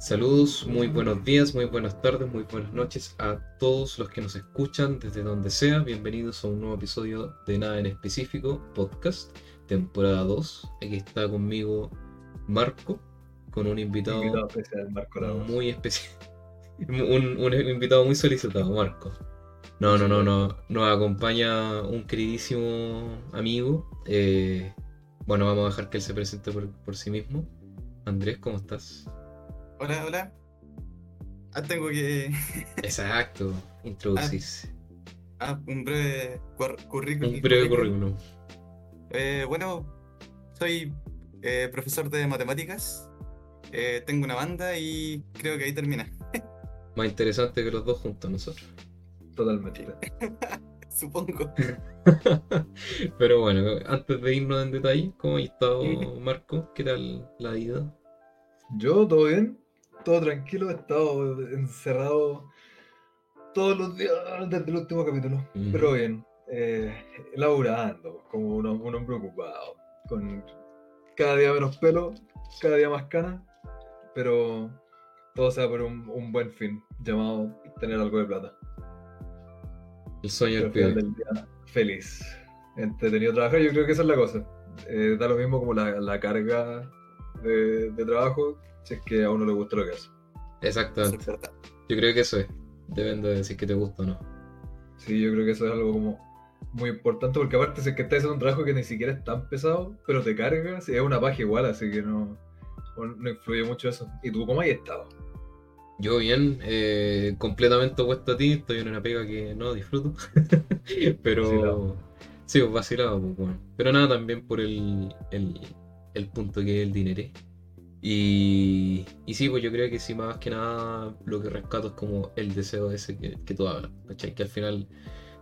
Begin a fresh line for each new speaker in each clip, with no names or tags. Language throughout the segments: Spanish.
Saludos, muy buenos días, muy buenas tardes, muy buenas noches a todos los que nos escuchan desde donde sea. Bienvenidos a un nuevo episodio de Nada en Específico, podcast, temporada 2. Aquí está conmigo Marco, con un invitado,
Invitado especial, Marco Lagos.
muy especial. Un, un invitado muy solicitado, Marco. No, no, no, no. Nos acompaña un queridísimo amigo. eh, bueno, vamos a dejar que él se presente por, por sí mismo. Andrés, ¿cómo estás?
Hola, hola. Ah, tengo que.
Exacto, introducirse.
Ah, un breve cur- currículum.
Un breve currículum.
Eh, bueno, soy eh, profesor de matemáticas. eh, tengo una banda y creo que ahí termina.
Más interesante que los dos juntos nosotros.
Totalmente.
Supongo.
Pero bueno, antes de irnos en detalle, ¿cómo ha estado. Marco? ¿Qué tal la vida?
Yo, todo bien, todo tranquilo, he estado encerrado todos los días desde el último capítulo. Pero bien, eh, laburando, como un, un hombre ocupado, con cada día menos pelo, cada día más cana, pero todo sea por un, un buen fin, llamado tener algo de plata.
El sueño
final del día, feliz, entretenido trabajar, yo creo que esa es la cosa. Eh, da lo mismo como la, la carga de, de trabajo, si es que a uno le gusta lo que hace.
Exactamente.
es.
Yo creo que eso es. Deben de decir que te gusta o no.
Sí, yo creo que eso es algo como muy importante, porque aparte si es que estás haciendo un trabajo que ni siquiera es tan pesado, pero te carga, sí, es una paja igual, así que no, no influye mucho eso. ¿Y tú cómo has estado?
Yo bien, eh, completamente opuesto a ti, estoy en una pega que no disfruto. Pero
Vacilado.
sí, vacilado, pues, bueno. Pero nada, también por el, el, el punto que es el dinero. Y, y sí, pues yo creo que sí, más que nada lo que rescato es como el deseo ese que, que tú hablas, ¿cachai? Que al final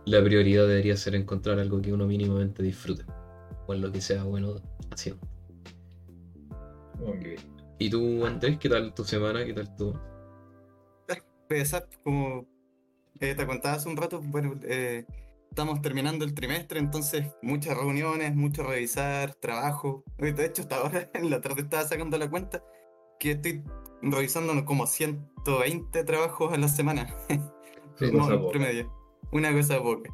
la prioridad debería ser encontrar algo que uno mínimamente disfrute, o en lo que sea bueno haciendo.
Ok.
¿Y tú, Andrés, qué tal tu semana? ¿Qué tal tu...?
Pesar, como eh, te contaba hace un rato, bueno, eh, estamos terminando el trimestre, entonces muchas reuniones, mucho revisar, trabajo. De hecho, hasta ahora en la tarde estaba sacando la cuenta que estoy revisando como 120 trabajos a la semana.
Sí,
No,
cosa
promedio. Una cosa poca.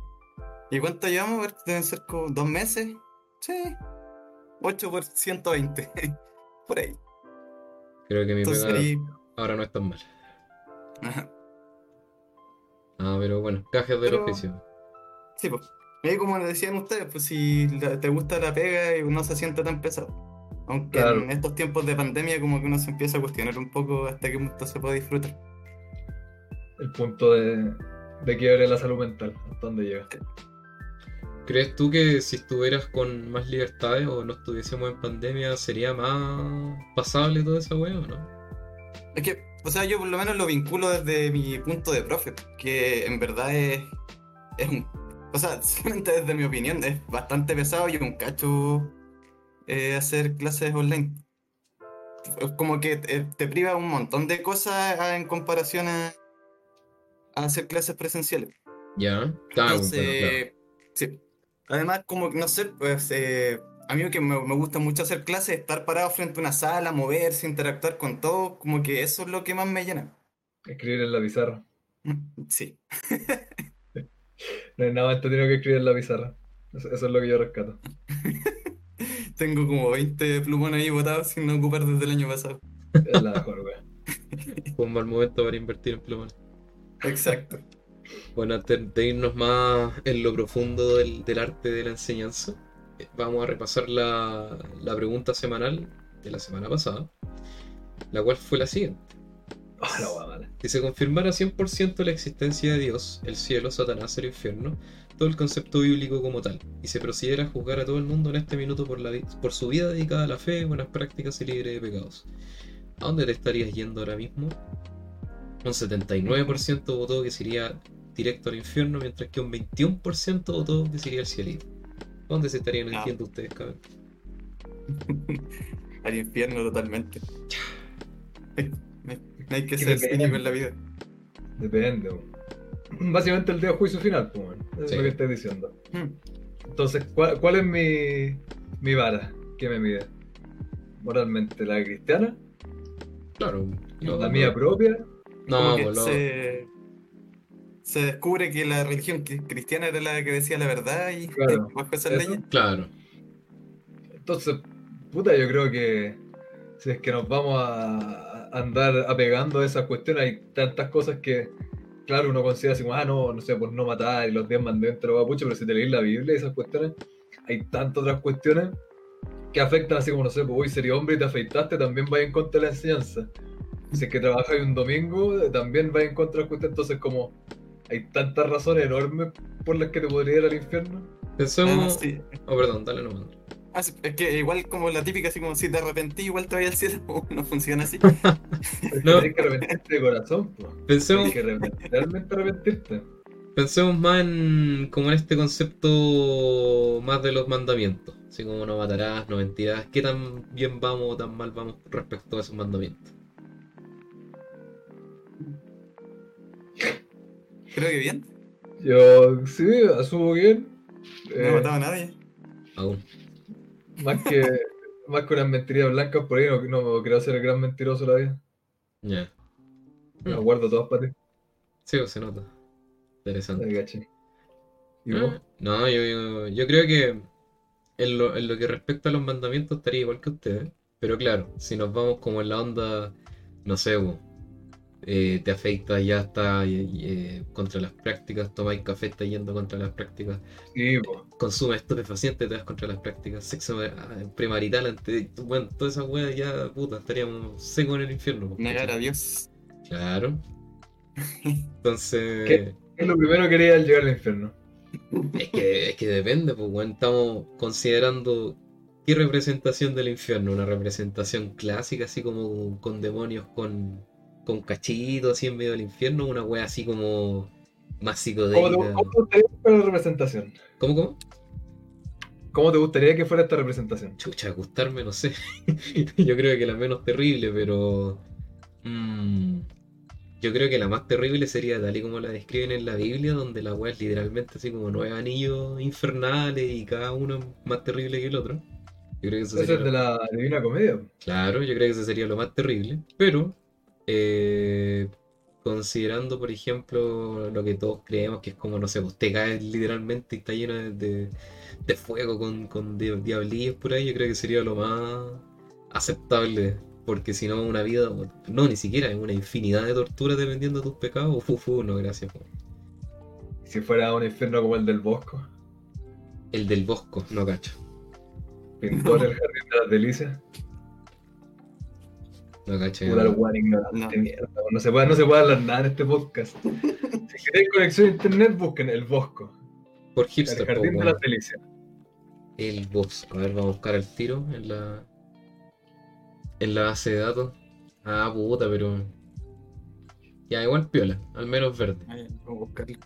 ¿Y cuánto llevamos? A ver, Deben ser como dos meses. Sí. 8 por 120. por ahí.
Creo que mi
Entonces
pega
ahí.
ahora no es tan mal.
Ajá.
Ah, pero bueno, cajes del
Pero-
oficio.
Sí, pues. Ahí como decían ustedes, pues si te gusta la pega y no se siente tan pesado. Aunque
Claro.
en estos tiempos de pandemia como que uno se empieza a cuestionar un poco hasta qué punto se puede disfrutar.
El punto de, de quiebre la salud mental, hasta dónde llega.
¿Crees tú que si estuvieras con más libertades o no estuviésemos en pandemia sería más pasable toda esa wea o no?
Es que, o sea, yo por lo menos lo vinculo desde mi punto de profe, que en verdad es, es un... O sea, solamente desde mi opinión es bastante pesado y un cacho eh, hacer clases online. Como que te, te priva un montón de cosas en comparación a, a hacer clases presenciales.
Ya, claro,
Entonces,
claro.
sí. Además, como que no sé, pues eh, a mí que me, me gusta mucho hacer clases, estar parado frente a una sala, moverse, interactuar con todo, como que eso es lo que más me llena.
Escribir en la pizarra.
Sí.
No hay nada más entretenido que escribir en la pizarra. Eso, eso es lo que yo rescato.
Tengo como 20 plumones ahí botados sin ocupar desde el año pasado.
Es la mejor, wea.
Fue un mal momento para invertir en plumones.
Exacto.
Bueno, antes de irnos más en lo profundo del, del arte de la enseñanza, eh, vamos a repasar la, la pregunta semanal de la semana pasada, la cual fue la siguiente.
Ah, la wea mala.
Si se confirmara 100% la existencia de Dios, el cielo, Satanás, el infierno, todo el concepto bíblico como tal, y se procediera a juzgar a todo el mundo en este minuto por, la vi- por su vida dedicada a la fe, buenas prácticas y libre de pecados, ¿a dónde te estarías yendo ahora mismo? Un 79% votó que sería directo al infierno, mientras que un 21% votó que sería al cielito. ¿A ¿Dónde se estarían
Ah.
yendo ustedes, cabrón?
Al infierno totalmente. No hay- no que ser
depende.
cínico en la vida.
Depende. Básicamente el día de juicio final, pues,
Sí.
es lo que estoy diciendo.
Hmm.
Entonces, ¿cuál, cuál es mi, mi vara que me mide? ¿Moralmente la cristiana
Claro. yo-
La mía propia.
No,
que
pues,
se, se descubre que la religión cristiana era la que decía la verdad y
Claro.
bajo esas leyes.
claro.
Entonces, puta, yo creo que si es que nos vamos a andar apegando a esas cuestiones, hay tantas cosas que, claro, uno considera así como, ah, no, no sé, pues no matar y los diez mandamientos, lo pucha, pero si te leís la Biblia y esas cuestiones, hay tantas otras cuestiones que afectan así como, no sé, pues hoy sería hombre y te afeitaste, también va en contra de la enseñanza. Si es que trabajas un domingo, eh, también va en contra de las cuestiones, entonces como hay tantas razones enormes por las que te podría ir al infierno.
Pensemos.
Ah, sí.
Oh, perdón, dale nomás.
Ah, es que igual como la típica, así como si te arrepentí, igual te vayas al cielo. No funciona así.
No.
Tienes que arrepentirte de corazón, pues.
Pensemos,
Tienes que arrepentir- realmente arrepentirte.
pensemos más en como en este concepto más de los mandamientos. Así como no matarás, no mentirás. ¿Qué tan bien vamos o tan mal vamos respecto a esos mandamientos?
Creo que bien.
Yo sí, asumo bien.
No
Eh,
he matado a nadie.
Aún.
Más que más que unas mentiras blancas por ahí, no, no creo ser el gran mentiroso la vida.
Ya.
Me las guardo todas para ti.
Sí, pues, se nota. Interesante.
Ahí, caché. ¿Y vos?
Ah, No, yo, yo, yo creo que en lo, en lo que respecta a los mandamientos estaría igual que ustedes. Pero claro, si nos vamos como en la onda, no sé, bo, eh, te afeitas, ya está eh, contra las prácticas, tomáis café, está yendo contra las prácticas,
Sí,
consumes estupefacientes, te vas contra las prácticas, sexo ah, premarital, ante, bueno, todas esas weas ya, puta, estaríamos secos en el infierno.
Negar a. Dios.
Claro. Entonces...
¿Qué? Es lo primero que haría al llegar al infierno.
Es que, es que depende, pues, weón. Estamos considerando qué representación del infierno. Una representación clásica, así como con demonios con, con cachitos, así en medio del infierno. Una wea así como más
¿Cómo te,
psicodélica.
cómo te gustaría que fuera la representación?
¿Cómo, cómo?
¿Cómo te gustaría que fuera esta representación?
Chucha, gustarme, no sé. Yo creo que la menos terrible, pero. mm, yo creo que la más terrible sería tal y como la describen en la Biblia, donde la wea es literalmente así como nueve anillos infernales y cada uno más terrible que el otro. Yo creo que eso sería
es de
lo-
la Divina Comedia.
Claro, yo creo que eso sería lo más terrible. Pero, eh, considerando, por ejemplo, lo que todos creemos que es como, no sé, pues te caes literalmente y está lleno de, de- de fuego con, con di- diablillos por ahí, yo creo que sería lo más aceptable. Porque si no, una vida, no, ni siquiera, es una infinidad de torturas dependiendo de tus pecados. Fu, fu, no, gracias.
Si fuera un infierno como el del Bosco,
El del Bosco, no cacho.
pintor el jardín de las delicias.
No
el weón ignorante,
No.
mierda. No se, puede, no se puede hablar nada en este podcast. si queréis conexión a internet, busquen el Bosco.
Por
El
hipster, po,
jardín de las delicias.
El Bosco. A ver, vamos a buscar el tiro en la. En la base de datos. Ah, puta, pero. Ya, igual piola, al menos verde.
A buscarlo.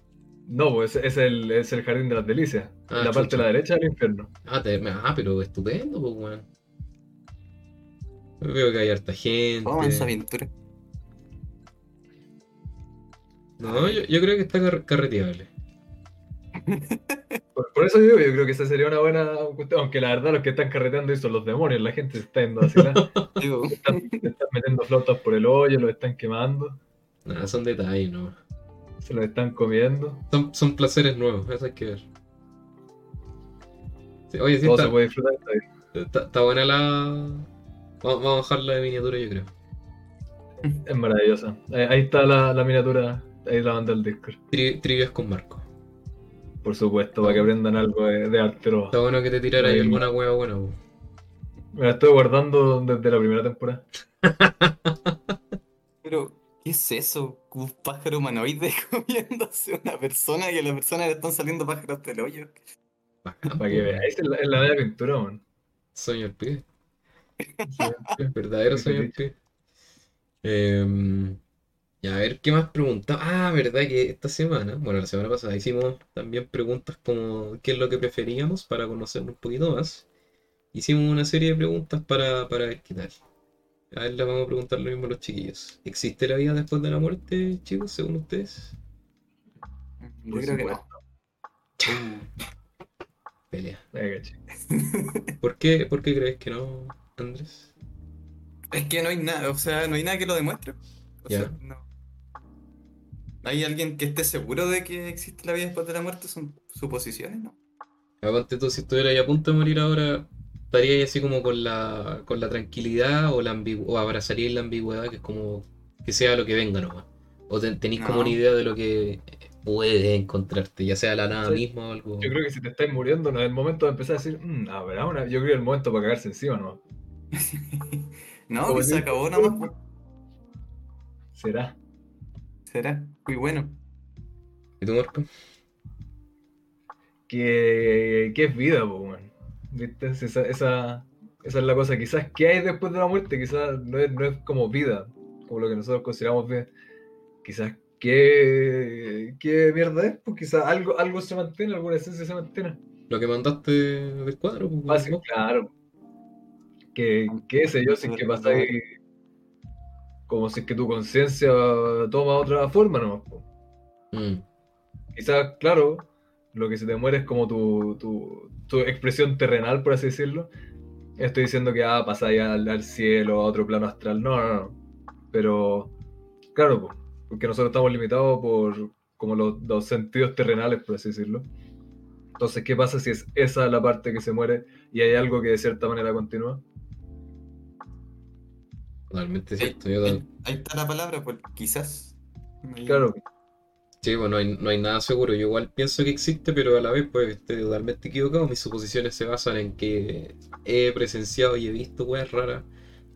No, pues es, el, es el jardín de las delicias.
Ah,
la parte de la derecha del infierno.
Ah, te- ah, pero estupendo, pues, weón. Veo que hay harta gente.
Vamos a esa aventura.
No, yo, yo creo que está car- carreteable.
Por, por eso digo, yo creo que esa sería una buena cuestión. Aunque la verdad, los que están carreteando son los demonios. La gente se está yendo. ¿no?
Digo,
están, están metiendo flautas por el hoyo, los están quemando,
Nada, son detalles, ¿no?
se los están comiendo.
Son, son placeres nuevos, eso hay que ver. Sí, oye, sí,
Todo
está,
se puede disfrutar. está
está- está buena la. Vamos, vamos a bajarla de miniatura, yo creo.
Es maravillosa. Ahí, ahí está la, la miniatura. Ahí la manda el Discord.
Tri- trivias con Marco.
Por supuesto, para que aprendan algo de, de arte.
Está bueno que te tirara ahí alguna hueá buena.
Me la estoy guardando desde la primera temporada.
pero, ¿qué es eso? Un pájaro humanoide comiéndose una persona y a la persona le están saliendo pájaros del hoyo.
Para que veáis en la, en la media pintura, man.
Sueño el pibe. Verdadero pibe. Em, y a ver, ¿qué más preguntaba? Ah, verdad que esta semana, bueno, la semana pasada hicimos también preguntas como qué es lo que preferíamos para conocernos un poquito más. Hicimos una serie de preguntas para, para ver qué tal. A ver, le vamos a preguntar lo mismo a los chiquillos. ¿Existe la vida después de la muerte, chicos, según ustedes?
Yo creo que no.
Pelea. ¿Por qué, por qué crees que no, Andrés?
Es que no hay nada, o sea, no hay nada que lo demuestre. O
Ya.
sea, no. ¿Hay alguien que esté seguro de que existe la vida después de la muerte? Son suposiciones, ¿no?
Aparte tú, si estuvieras ahí a punto de morir ahora, estarías ahí así como con la, con la tranquilidad o la o abrazaríais la ambigüedad, que es como que sea lo que venga nomás. O ten- tenéis como una idea de lo que puede encontrarte, ya sea la nada
Sí.
misma o algo.
Yo creo que si te estáis muriendo, no es el momento de empezar a decir, mmm, habrá una. Yo creo que es el momento para cagarse encima, ¿no?
no, que se acabó nomás. pues.
Será.
Será muy bueno.
¿Y tú, Marco?
Que, que es vida, po, weón. ¿Viste? Esa, esa, esa es la cosa. Quizás, ¿qué hay después de la muerte? Quizás no es, no es como vida, como lo que nosotros consideramos vida. Quizás, ¿qué, qué mierda es? Pues quizás algo, algo se mantiene, alguna esencia se mantiene.
Lo que mandaste del cuadro, pues,
claro. Que, qué sé yo, si es que pasa ahí, como si es que tu conciencia toma otra forma nomás.
Mm.
Quizás, claro, lo que se te muere es como tu, tu, tu expresión terrenal, por así decirlo. Estoy diciendo que ah, pasa ya al, al cielo, a otro plano astral. No, no, no. Pero, claro, po, porque nosotros estamos limitados por como los, los sentidos terrenales, por así decirlo. Entonces, ¿qué pasa si es esa la parte que se muere y hay algo que de cierta manera continúa?
Totalmente
Ahí,
cierto. Yo
ahí- ahí está la palabra, pues quizás.
Claro,
Sí, bueno, no hay, no hay nada seguro. Yo igual pienso que existe, pero a la vez pues estoy totalmente equivocado. Mis suposiciones se basan en que he presenciado y he visto weas raras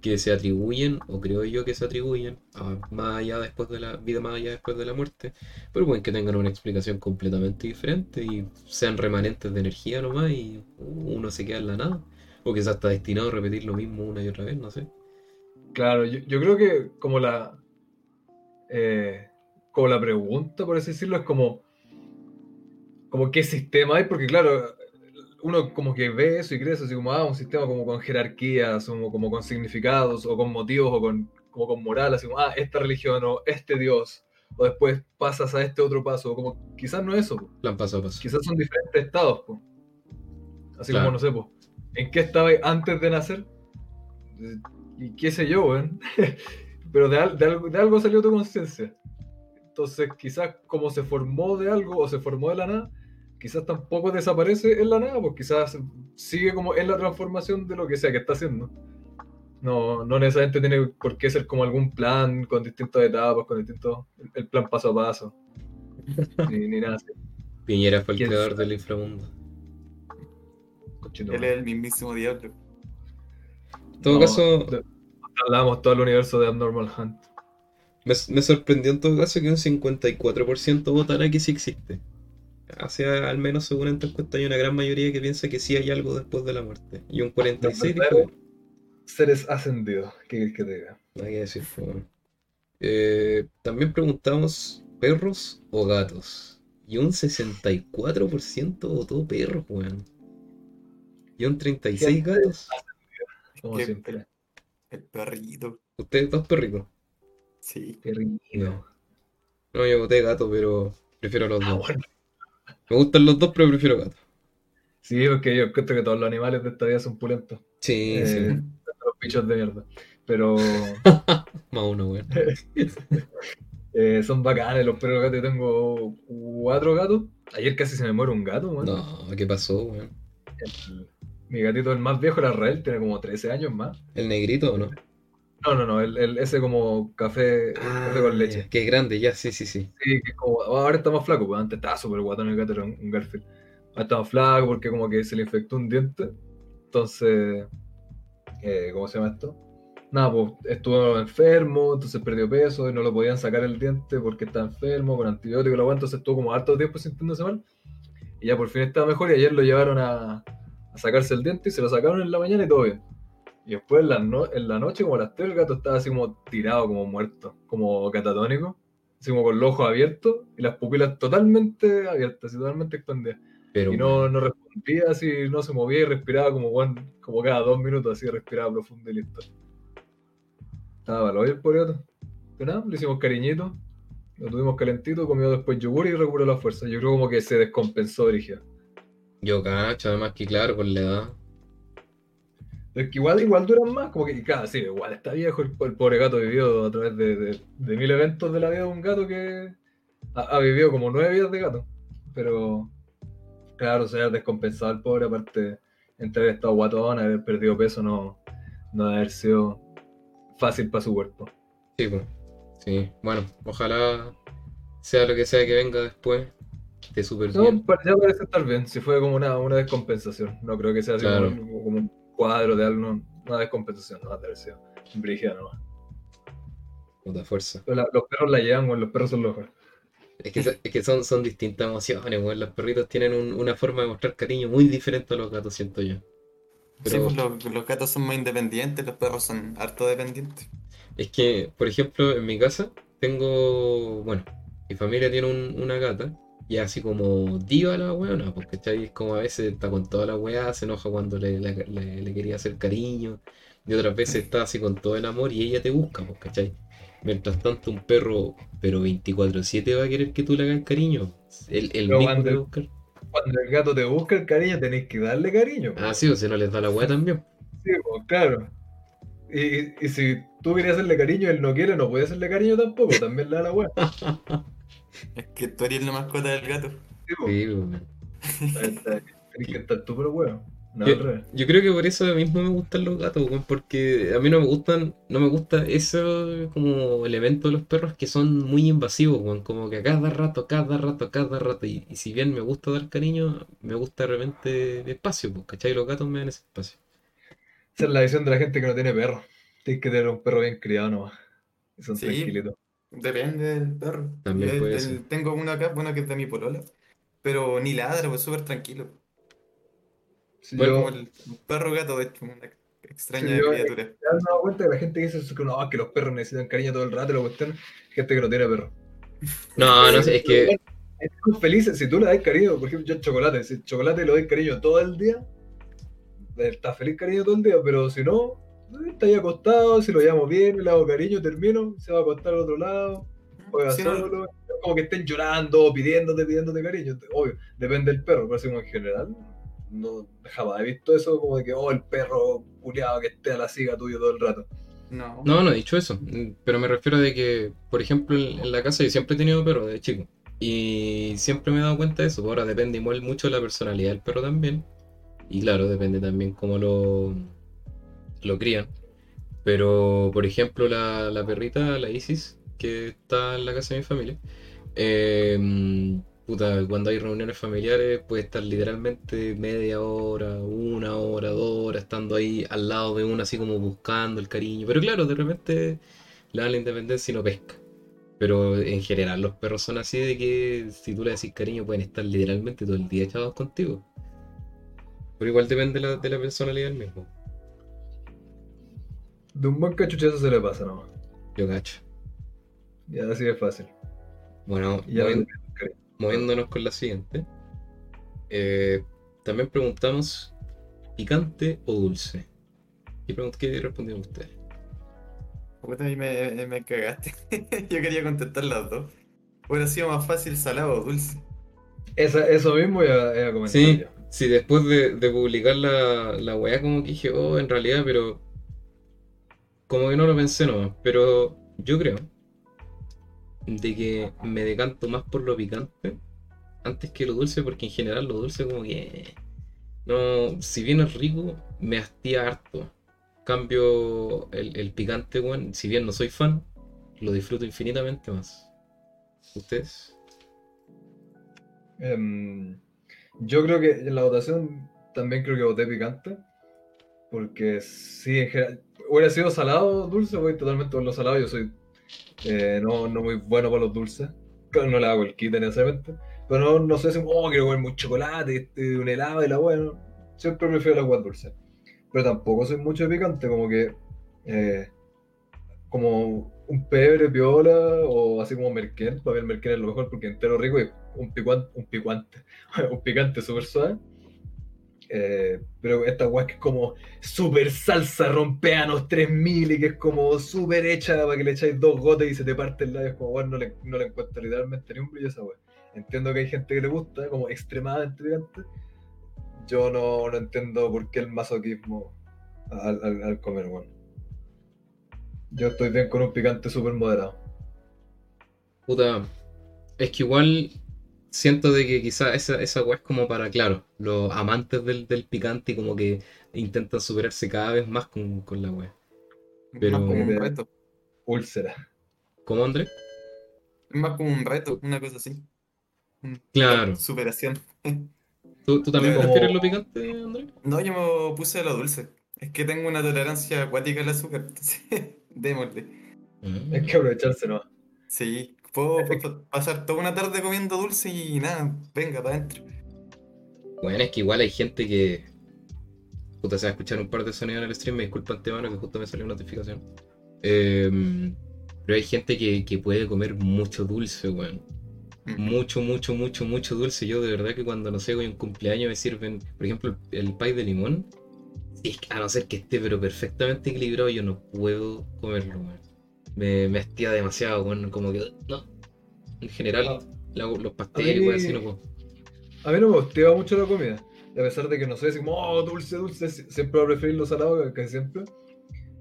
que se atribuyen, o creo yo que se atribuyen, a más allá después de la vida, más allá después de la muerte, pero pueden que tengan una explicación completamente diferente y sean remanentes de energía nomás y uno se queda en la nada. O quizás está destinado a repetir lo mismo una y otra vez, no sé.
Claro, yo, yo creo que como la eh, como la pregunta, por así decirlo, es como, como qué sistema hay, porque claro, uno como que ve eso y cree eso, así como, ah, un sistema como con jerarquías, como, como con significados, o con motivos, o con, como con moral, así como, ah, esta religión, o este Dios, o después pasas a este otro paso, como quizás no es eso.
Plan paso a paso.
quizás son diferentes estados, po. así
Claro.
como, no sé, po, ¿en qué estabais antes de nacer? Y qué sé yo, weón. Pero de, al- de algo, de algo salió tu conciencia. Entonces, quizás como se formó de algo o se formó de la nada, quizás tampoco desaparece en la nada, pues quizás sigue como en la transformación de lo que sea que está haciendo. No, no necesariamente tiene por qué ser como algún plan con distintas etapas, con distintos. el- el plan paso a paso. Ni, ni nada así.
Piñera fue el
¿Quién
creador del inframundo.
Cochino,
Él es el mismísimo diablo.
En todo
No,
caso,
de- Hablamos todo el universo de Abnormal Hunt.
Me, me sorprendió en todo caso que un 54% votara que sí existe. O sea, al menos según esta encuesta hay una gran mayoría que piensa que sí hay algo después de la muerte. Y un 46% dijo,
verdaderos Seres ascendidos, ¿qué quieres que te diga?
nada que decir. Eh, también preguntamos perros o gatos. Y un 64% votó perros, weón. Y un 36%
Gente.
gatos.
Como
Que-
siempre.
El perrito.
Ustedes dos perritos.
Sí.
Terrible.
No. Yo voté gato, pero prefiero los
Ah,
dos.
bueno.
Me gustan los dos, pero prefiero gato.
Sí, porque yo creo que todos los animales de esta vida son pulentos.
Sí,
Eh,
sí.
Los bichos de mierda. Pero
Más uno, weón.
eh, son bacanes los perros gatos. Yo tengo cuatro gatos. Ayer casi se me muere un gato, weón.
No, ¿qué pasó, weón?
El- mi gatito, el más viejo, era Rael, tiene como 13 años más.
¿El negrito o no?
No, no, no, el, el- ese como café, café con leche.
Que es grande, ya, sí, sí, sí.
Sí, que como, ahora está más flaco, pues antes estaba súper guatón el gato, era un, un Garfield. Ahora está más flaco porque como que se le infectó un diente. Entonces, eh, ¿cómo se llama esto? Nada, pues estuvo enfermo, entonces perdió peso y no lo podían sacar el diente porque está enfermo, con antibiótico, la weá, entonces estuvo como harto tiempo sintiéndose mal. Y ya por fin estaba mejor y ayer lo llevaron a, a sacarse el diente y se lo sacaron en la mañana y todo bien. Y después en la, no- en la noche, como a las 3, el gato estaba así como tirado, como muerto, como catatónico, así como con los ojos abiertos y las pupilas totalmente abiertas y totalmente expandidas.
Pero,
y no, no respondía, así no se movía y respiraba como, weón, como cada dos minutos, así respiraba profundo y listo. Estaba para el pobre gato. Pero nada, le hicimos cariñito, lo tuvimos calentito, comió después yogur y recuperó la fuerza. Yo creo como que se descompensó, Brigia.
Yo cacho, además que claro, con la edad.
Es que igual, igual duran más, como que, claro, sí, igual está viejo, el, el pobre gato vivió a través de, de- de mil eventos de la vida de un gato que ha, ha vivido como nueve vidas de gato. Pero, claro, se ha descompensado el pobre, aparte, entre haber estado guatón, haber perdido peso, no, no haber sido fácil para su cuerpo.
Sí, pues. Sí, bueno, ojalá sea lo que sea que venga después, esté súper
No,
bien.
ya parece estar bien, si fue como una, una descompensación. No creo que sea así
Claro.
como, un- como un cuadro de algo, una descompensación, no va a haber sido brígida nomás.
Puta fuerza.
La- los perros la llevan, weón, los perros son locos.
Es que, es que son, son distintas emociones, weón. Los perritos tienen un- una forma de mostrar cariño muy diferente a los gatos, siento yo.
Sí,
Pero-
pues los, los gatos son más independientes, los perros son harto dependientes.
Es que, por ejemplo, en mi casa tengo, bueno, mi familia tiene un- una gata y así como diva la weona, porque ¿cachai? Es como a veces está con toda la weá, se enoja cuando le, le- le- le quería hacer cariño, y otras veces está así con todo el amor y ella te busca, pues, ¿cachai? Mientras tanto un perro, pero 24/7 va a querer que tú le hagas cariño. El, el mismo
cuando-
te va a buscar.
Cuando el gato te busca el cariño, tenés que darle cariño.
Ah, sí, o si no les da la weá también.
Sí, pues, claro. Y, y- si tú querías hacerle cariño y él no quiere, no puede hacerle cariño tampoco, también le da la weá.
Es que tú eres la mascota del gato.
Sí. Tenés que estar tú, pero weón. No,
Yo- creo que por eso mismo me gustan los gatos, porque a mí no me gustan, no me gusta ese como elemento de los perros que son muy invasivos, como que a cada rato, cada rato, cada rato, y, y si bien me gusta dar cariño, me gusta realmente espacio, ¿cachai? Los gatos me dan ese espacio.
Esa es la visión de la gente que no tiene perro. Tienes que tener un perro bien criado nomás. Y son
Sí.
tranquilitos.
Depende del perro.
También
Yo,
puede
el-
ser.
Tengo uno acá, bueno, que es de mi polola. Pero ni ladra, pues súper tranquilo.
Bueno,
yo,
Como el perro gato, de hecho, una extraña
Sí, yo-
criatura.
¿Te has dado cuenta que la gente dice que no, que los perros necesitan cariño todo el rato? y La cuestión, gente que no tiene perro.
No, no sé, es que,
Están felices. Si tú le das cariño, por ejemplo, yo chocolate, si chocolate le doy cariño todo el día, está feliz cariño todo el día, pero si no, eh, está ahí acostado, si lo llamo bien, le hago cariño, termino, se va a acostar al otro lado, juega
Sí, no,
solo. Es como que estén llorando, pidiéndote, pidiéndote cariño. Obvio, depende del perro, pero así como en general, no jamás he visto eso como de que, oh, el perro culiado que esté a la siga tuyo todo el rato.
no.
no, no he dicho eso, pero me refiero de que, por ejemplo, en, en la casa yo siempre he tenido perro de chico, y siempre me he dado cuenta de eso, ahora depende igual mucho de la personalidad del perro también, y claro, depende también cómo lo, lo crían. Pero, por ejemplo, la, la perrita, la Isis, que está en la casa de mi familia, eh, puta, cuando hay reuniones familiares puede estar literalmente media hora, una hora, dos horas, estando ahí al lado de uno, así como buscando el cariño. Pero claro, de repente le dan la independencia y no pesca. Pero en general los perros son así de que si tú le decís cariño pueden estar literalmente todo el día echados contigo. Pero igual depende de la, de la personalidad del mismo.
De un buen cachuchazo se le pasa nomás.
Yo cacho.
Y así es fácil.
Bueno,
Y ya
movi- moviéndonos con la siguiente. Eh, también preguntamos picante o dulce. ¿Qué, pregunt- qué respondieron ustedes?
Puta, ahí me, me cagaste. Yo quería contestar las dos. Hubiera sido más fácil salado o dulce.
Esa- eso mismo iba, iba a comentar
Sí,
yo.
sí, después de, de publicar la, la weá como que dije, oh, en realidad, pero como que no lo pensé nomás, pero yo creo de que me decanto más por lo picante antes que lo dulce, porque en general lo dulce como que no, si bien es rico, me hastía harto. Cambio el, el picante, weón, si bien no soy fan, lo disfruto infinitamente más. ¿Ustedes?
Em, yo creo que en la votación también creo que voté picante. Porque sí, en general, hubiera sido salado dulce, voy totalmente por lo salado. Yo soy eh, no, no muy bueno para los dulces. No le hago el quite necesariamente. Pero no, no sé si, oh, quiero comer mucho chocolate, este, un helado y la bueno. Siempre prefiero la agua dulce. Pero tampoco soy mucho de picante, como que. eh, como un pebre, piola o así como merquén. Para mí el merquén es lo mejor porque entero rico y un picante, un picante, un picante súper suave. Eh, pero esta weá que es como super salsa rompeanos 3000 y que es como súper hecha para que le echáis dos gotas y se te parte el labio. Es como, weón, no le, no le encuentro literalmente ni un brillo esa weá. Entiendo que hay gente que le gusta, como extremadamente picante. Yo no, no entiendo por qué el masoquismo al comer, weón. Yo estoy bien con un picante súper moderado.
Puta, es que igual siento de que quizá esa, esa weá es como para, claro, los amantes del, del picante y como que intentan superarse cada vez más con, con la weá. Pero-
Más como un reto.
Úlcera.
¿Cómo, André?
Es más como un reto, una cosa así.
Claro.
Superación.
¿Tú, tú también
Como-
prefieres lo picante, André?
No, yo me puse a lo dulce. Es que tengo una tolerancia acuática al azúcar. Démosle.
Mm.
Es que aprovecharse, ¿no?
Sí, puedo pa- pasar toda una tarde comiendo dulce y nada, venga para adentro.
Bueno, es que igual hay gente que. Puta, se va a escuchar un par de sonidos en el stream, me disculpa antemano que justo me salió una notificación. Em, pero hay gente que, que puede comer mucho dulce, weón.
Mm.
Mucho, mucho, mucho, mucho dulce. Yo de verdad que cuando, no sé, voy a un cumpleaños me sirven, por ejemplo, el, pie de limón. A no ser que esté pero perfectamente equilibrado, yo no puedo comerlo, weón. Me, me hastía demasiado, weón. Como que, no. En general, la- los pasteles,
A mí-
así no puedo.
A mí no me gustaba mucho la comida. A pesar de que no sé, como, oh, dulce, dulce, si- siempre voy a preferir lo salado que- que siempre.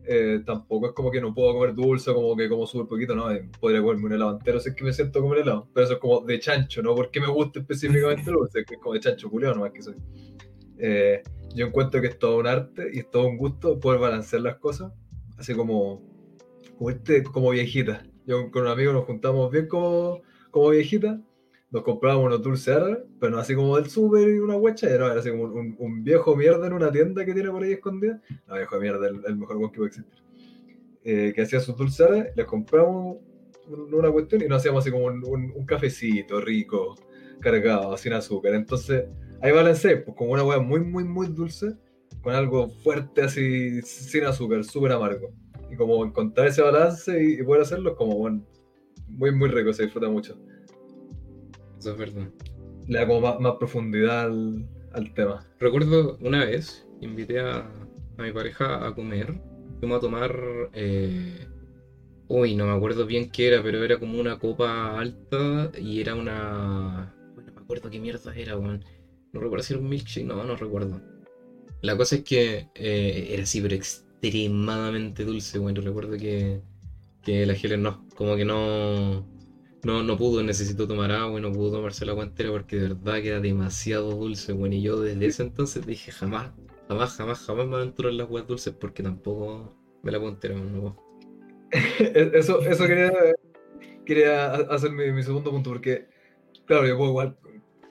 eh, tampoco es como que no puedo comer dulce, como que como súper poquito, ¿no? Eh, podría comerme un helado entero si es que me siento comer helado. Pero eso es como de chancho, ¿no? Porque me gusta específicamente el dulce, que es como de chancho culiao nomás que soy. Eh, yo encuentro que es todo un arte y es todo un gusto poder balancear las cosas, así como, este, como viejita. Yo con un amigo nos juntamos bien como, como viejita nos comprábamos unos dulces pero no así como del súper y una huecha, no, era así como un, un viejo mierda en una tienda que tiene por ahí escondida. No, viejo mierda, el, el mejor guan que puede existir. Eh, que hacía sus dulces les compramos un- una cuestión y nos hacíamos así como un, un- un cafecito rico, cargado, sin azúcar. Entonces, ahí balancé, pues como una hueá muy, muy, muy dulce, con algo fuerte así, sin azúcar, súper amargo. Y como encontrar ese balance y, y poder hacerlo, es como, bueno, muy, muy rico, se disfruta mucho
Eso es verdad.
le da como más, más profundidad al, al tema.
Recuerdo una vez, invité a, a mi pareja a comer. Fuimos a tomar. eh, Uy, no me acuerdo bien qué era, pero era como una copa alta y era una. Bueno, no me acuerdo qué mierda era, weón. No recuerdo si era un milkshake, no, no recuerdo. La cosa es que eh, era así, pero extremadamente dulce, bueno. Recuerdo que, que la Helen no, como que no, no, no pudo, necesitó tomar agua y no pudo tomarse el agua entera porque de verdad que era demasiado dulce, bueno. Y yo desde ese entonces dije jamás, jamás, jamás, jamás me aventuro en las aguas dulces porque tampoco me la puedo entera, no puedo.
Eso, eso quería, quería ha- hacer mi, mi segundo punto, porque, claro, yo puedo igual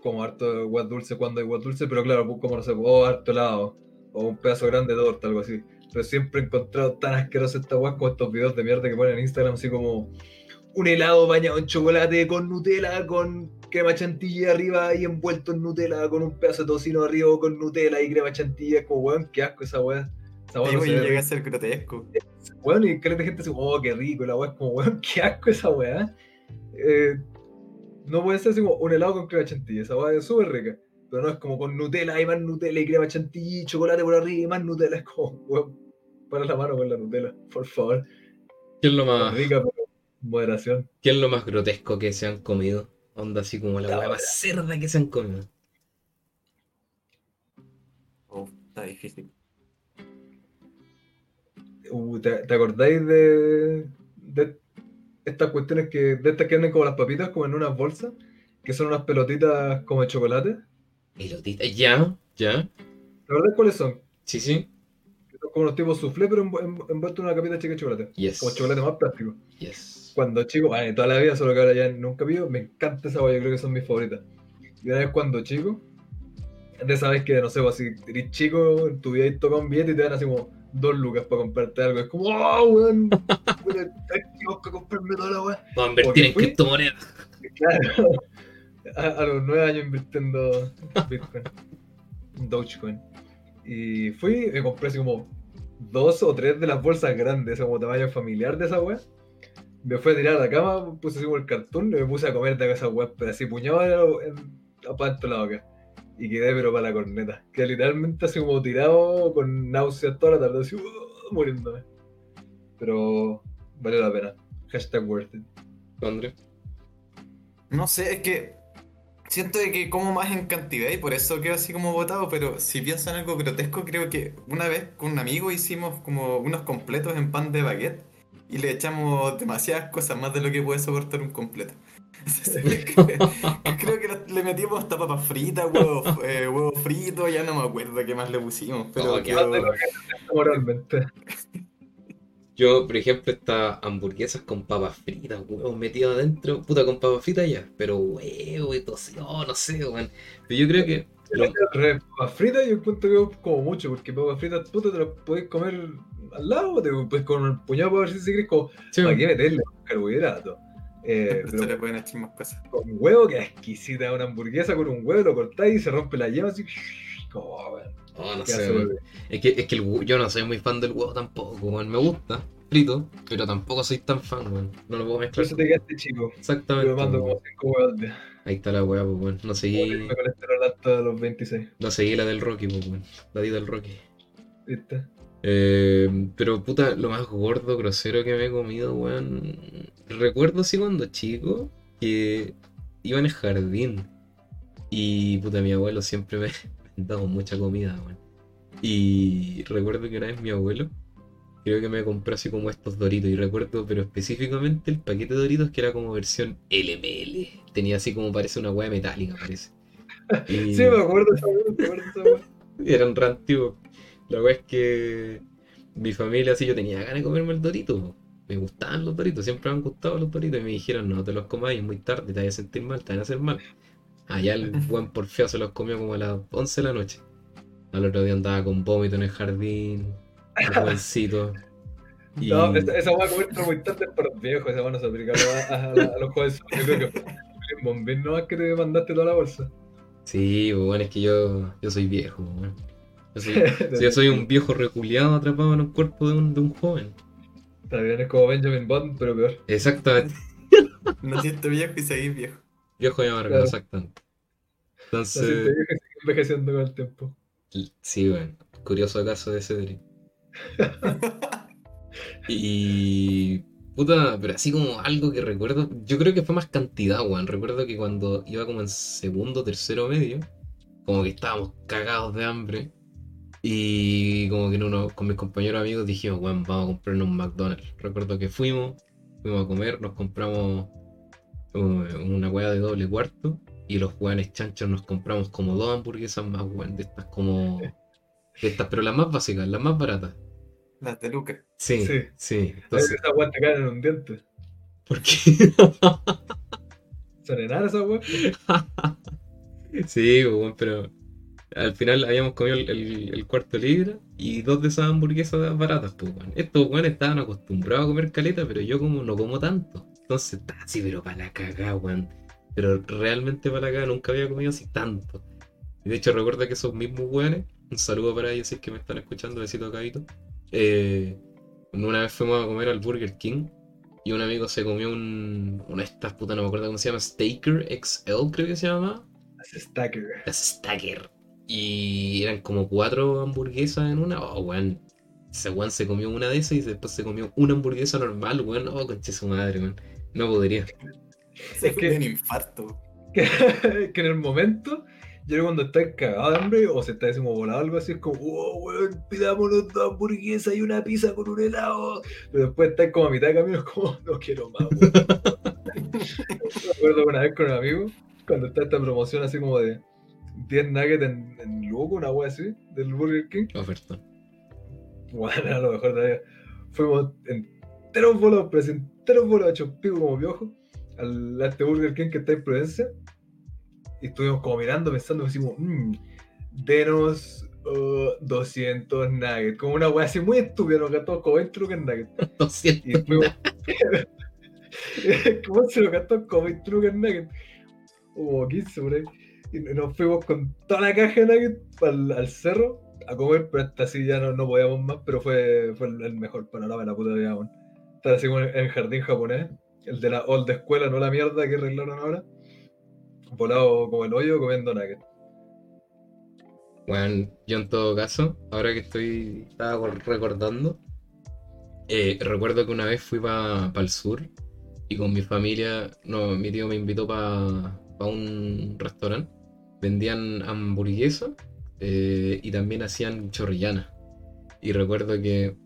como harto guas dulce cuando hay guas dulce, pero claro, como no sé, oh, harto helado, o un pedazo grande de torta, algo así. Pero siempre he encontrado tan asqueroso esta guas como estos videos de mierda que ponen en Instagram, así como un helado bañado en chocolate con Nutella, con crema chantilly arriba y envuelto en Nutella, con un pedazo de tocino arriba con Nutella y crema chantilly. Es como, weón, qué asco esa weá. Esa weá no ve
llega a ser grotesco.
Weón, y que la gente dice, oh, qué rico, la weá es como, weón, qué asco esa weá. Eh, no puede ser así como un helado con crema chantilly, esa weá es súper rica. Pero no es como con Nutella y más Nutella y crema chantilly, chocolate por arriba y más Nutella. Es como, weón, para la mano con la Nutella, por favor.
¿Qué es lo más,
Rica, pero moderación.
qué es lo más grotesco que se han comido? Onda así como la
La
más cerda que se han comido.
Oh, está difícil.
Uh, ¿te, te acordáis de, de estas cuestiones que, de estas que venden como las papitas, como en unas bolsas? Que son unas pelotitas como de chocolate.
Pelotita, ya, ya.
¿Te acordás cuáles son?
Sí, sí.
Como unos tipos soufflé, pero envu- envu- envueltos en una capita chica de chocolate.
Yes.
Como chocolate más plástico.
Yes.
Cuando chico, bueno, toda la vida, solo que ahora ya nunca pido, me encanta esa guay, yo creo que son mis favoritas. Y una vez cuando chico, de esa vez que, no sé, si eres chico, en tu vida y toca un billete y te dan así como dos lucas para comprarte algo. Es como, ¡oh, weón! Tengo que comprarme toda la weá.
Vamos a invertir en criptomonedas.
Claro. A, a los nueve años invirtiendo Bitcoin, Dogecoin. Y fui y me compré así como dos o tres de las bolsas grandes, como tamaño familiar de esa weá. Me fui a tirar a la cama, puse así como el cartón y me puse a comer de esa weá, pero así puñado en, en, para la boca. Y quedé pero para la corneta. Que literalmente así como tirado con náuseas toda la tarde, así uh, muriéndome. Pero valió la pena. Hashtag worth it.
André.
No sé, es que siento de que como más en cantidad y por eso quedo así como botado, pero si pienso en algo grotesco, creo que una vez con un amigo hicimos como unos completos en pan de baguette y le echamos demasiadas cosas, más de lo que puede soportar un completo. creo que le metimos hasta papas fritas, huevos eh, huevo fritos, ya no me acuerdo qué más le pusimos, pero
Oh, qué
quedó-.
Yo, por ejemplo, estas hamburguesas con papas fritas, huevos metidos adentro, puta con papas fritas ya, pero huevo y tocino, no sé, weón. Pero yo creo que lo-
Papas fritas yo encuentro que es como mucho, porque papas fritas puta te las podés comer al lado, te puedes con un puñado para ver si se quieres como,
sí,
¿para qué meterle carbohidrato? Eh,
se le
pero
pueden echar más cosas.
con huevo, que exquisita una hamburguesa con un huevo, lo cortáis y se rompe la yema así. Como, weón,
oh, no sé. Es que, es que el yo no soy muy fan del huevo tampoco, weón. Me gusta, frito, pero tampoco soy tan fan, weón. No lo puedo
Por
mezclar.
eso te quedaste chico.
Exactamente.
Yo me mando
weón.
como 5 huevos al día.
Ahí está la weá, pues, weón. No seguí,
Me colesterol alto a los 26.
no seguí la del Rocky, pues, weón. La di del Rocky.
¿Viste?
Eh, pero puta, lo más gordo, grosero que me he comido, weón. Recuerdo así cuando chico que iba en el jardín y puta, mi abuelo siempre me me daba mucha comida, weón. Y recuerdo que una vez mi abuelo, creo que me compró así como estos doritos. Y recuerdo, pero específicamente el paquete de doritos que era como versión LML. Tenía así como parece una weá metálica, parece. Y-
Sí, me acuerdo hueá, me acuerdo hueá.
eran re antiguos. La weá es que mi familia, así yo tenía ganas de comerme el dorito. po. Me gustaban los doritos, siempre me han gustado los doritos. Y me dijeron, no te los comáis, es muy tarde, te vas a sentir mal, te van a hacer mal. Allá el buen porfeo se los comió como a las 11 de la noche. Al otro día andaba con vómito en el jardín, el jovencito. Y...
No, esa, esa hueá comer muy tarde es para los viejos, esa hueá no se aplica a, a- a- a los jóvenes. Yo creo que fue un bombín nomás que te mandaste toda la bolsa.
Sí, pues, bueno, es que yo, yo soy viejo. weón. Yo soy, yo soy un viejo reculeado atrapado en un cuerpo de un, de un joven.
Está bien, es como Benjamin Bond, pero peor.
Exactamente.
Naciste viejo y seguís viejo.
Viejo y amargo,
Claro.
exactamente.
Así
Entonces,
te envejeciendo con el tiempo.
sí, bueno, curioso caso de Cedric. Y. Puta, pero así como algo que recuerdo, yo creo que fue más cantidad, weón. Recuerdo que cuando iba como en segundo, tercero medio, como que estábamos cagados de hambre. Y como que en uno, con mis compañeros amigos dijimos, weón, vamos a comprarnos un McDonald's. Recuerdo que fuimos, fuimos a comer, nos compramos una hueá de doble cuarto. Y los weones chanchos nos compramos como dos hamburguesas más, weón, de estas como. De estas, pero las más básicas, las más baratas.
Las de Lucas.
Sí,
Sí.
sí.
Entonces, esa hueá te caen en un diente.
¿por qué?
¿Serenar esa hueá?
Sí, pues, weón, pero al final habíamos comido el, el- el cuarto libra y dos de esas hamburguesas baratas, pues, weón. Estos weones estaban acostumbrados a comer caleta, pero yo como no como tanto. Entonces, está así, pero para la cagada, weón. Pero realmente para la cagada nunca había comido así tanto. Y de hecho, recuerda que esos mismos weones, un saludo para ellos si es que me están escuchando, besito cabito. Eh, una vez fuimos a comer al Burger King y un amigo se comió un, una de estas putas, no me acuerdo cómo se llama, Staker XL, creo que se llama.
Hace stacker.
Las Stacker. Y eran como cuatro hamburguesas en una. Oh, weón. Ese weón se comió una de esas y después se comió una hamburguesa normal, weón. Oh, conche su madre, weón. No podría.
Se
Es que-
un infarto.
que, que en el momento, yo creo que cuando estás cagado de hambre o se está decimos volado algo así, es como, oh, weón, pidámonos dos hamburguesas y una pizza con un helado. Pero después estás como a mitad de camino, es como, no quiero más, weón. Me acuerdo una vez con un amigo, cuando está esta promoción así como de 10 nuggets en, en Lugo, una wea así, del Burger King.
Oferta.
Bueno, a lo mejor todavía. Fuimos enteros volados, pero así enteros volados, hechos pico como piojo, al, a este Burger King que está en Prudencia. Y estuvimos como mirando, pensando, decimos, mmm, denos uh, 200 nuggets. Como una wea así muy estúpida, nos gastamos como 20 lucas nuggets.
200.
Y fuimos. ¿Cómo se lo gastó como 20 lucas nuggets? Como 15 por ahí. Y nos fuimos con toda la caja de nuggets al, al cerro a comer, pero hasta así ya no, no podíamos más, pero fue, fue el, mejor panorama de la puta vida, weón. Estar así como en el jardín japonés, el de la old escuela, no la mierda que arreglaron ahora. Volado como el hoyo comiendo nuggets.
Weón, yo en todo caso, ahora que estoy. Recordando. eh, recuerdo que una vez fui para el sur y con mi familia. No, mi tío me invitó para para un restaurante, vendían hamburguesa eh, y también hacían chorrillana. Y recuerdo que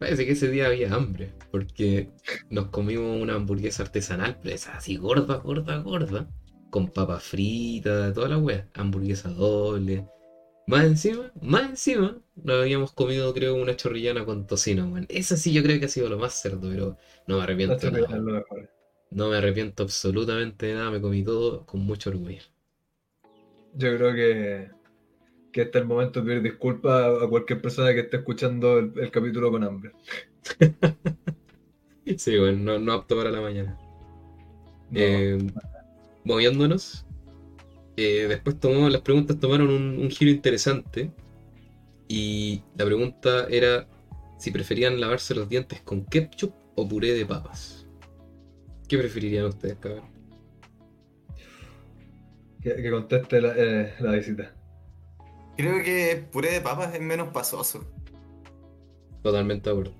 parece que ese día había hambre, porque nos comimos una hamburguesa artesanal, pero esa así gorda, gorda, gorda, con papas fritas, toda la wea, hamburguesa doble. Más encima, más encima, nos habíamos comido, creo, una chorrillana con tocino, weón. Esa sí yo creo que ha sido lo más cerdo, pero no me arrepiento de nada. No me arrepiento absolutamente de nada, me comí todo con mucho orgullo.
Yo creo que, que este es el momento de pedir disculpas a cualquier persona que esté escuchando el, el capítulo con hambre.
Sí, bueno, no, no apto para la mañana.
No,
Eh, moviéndonos, eh, después tomó, las preguntas tomaron un, un giro interesante y la pregunta era si preferían lavarse los dientes con ketchup o puré de papas. ¿Qué preferirían ustedes, cabrón?
que, que conteste la, eh, la visita.
Creo que puré de papas es menos pasoso.
Totalmente de acuerdo.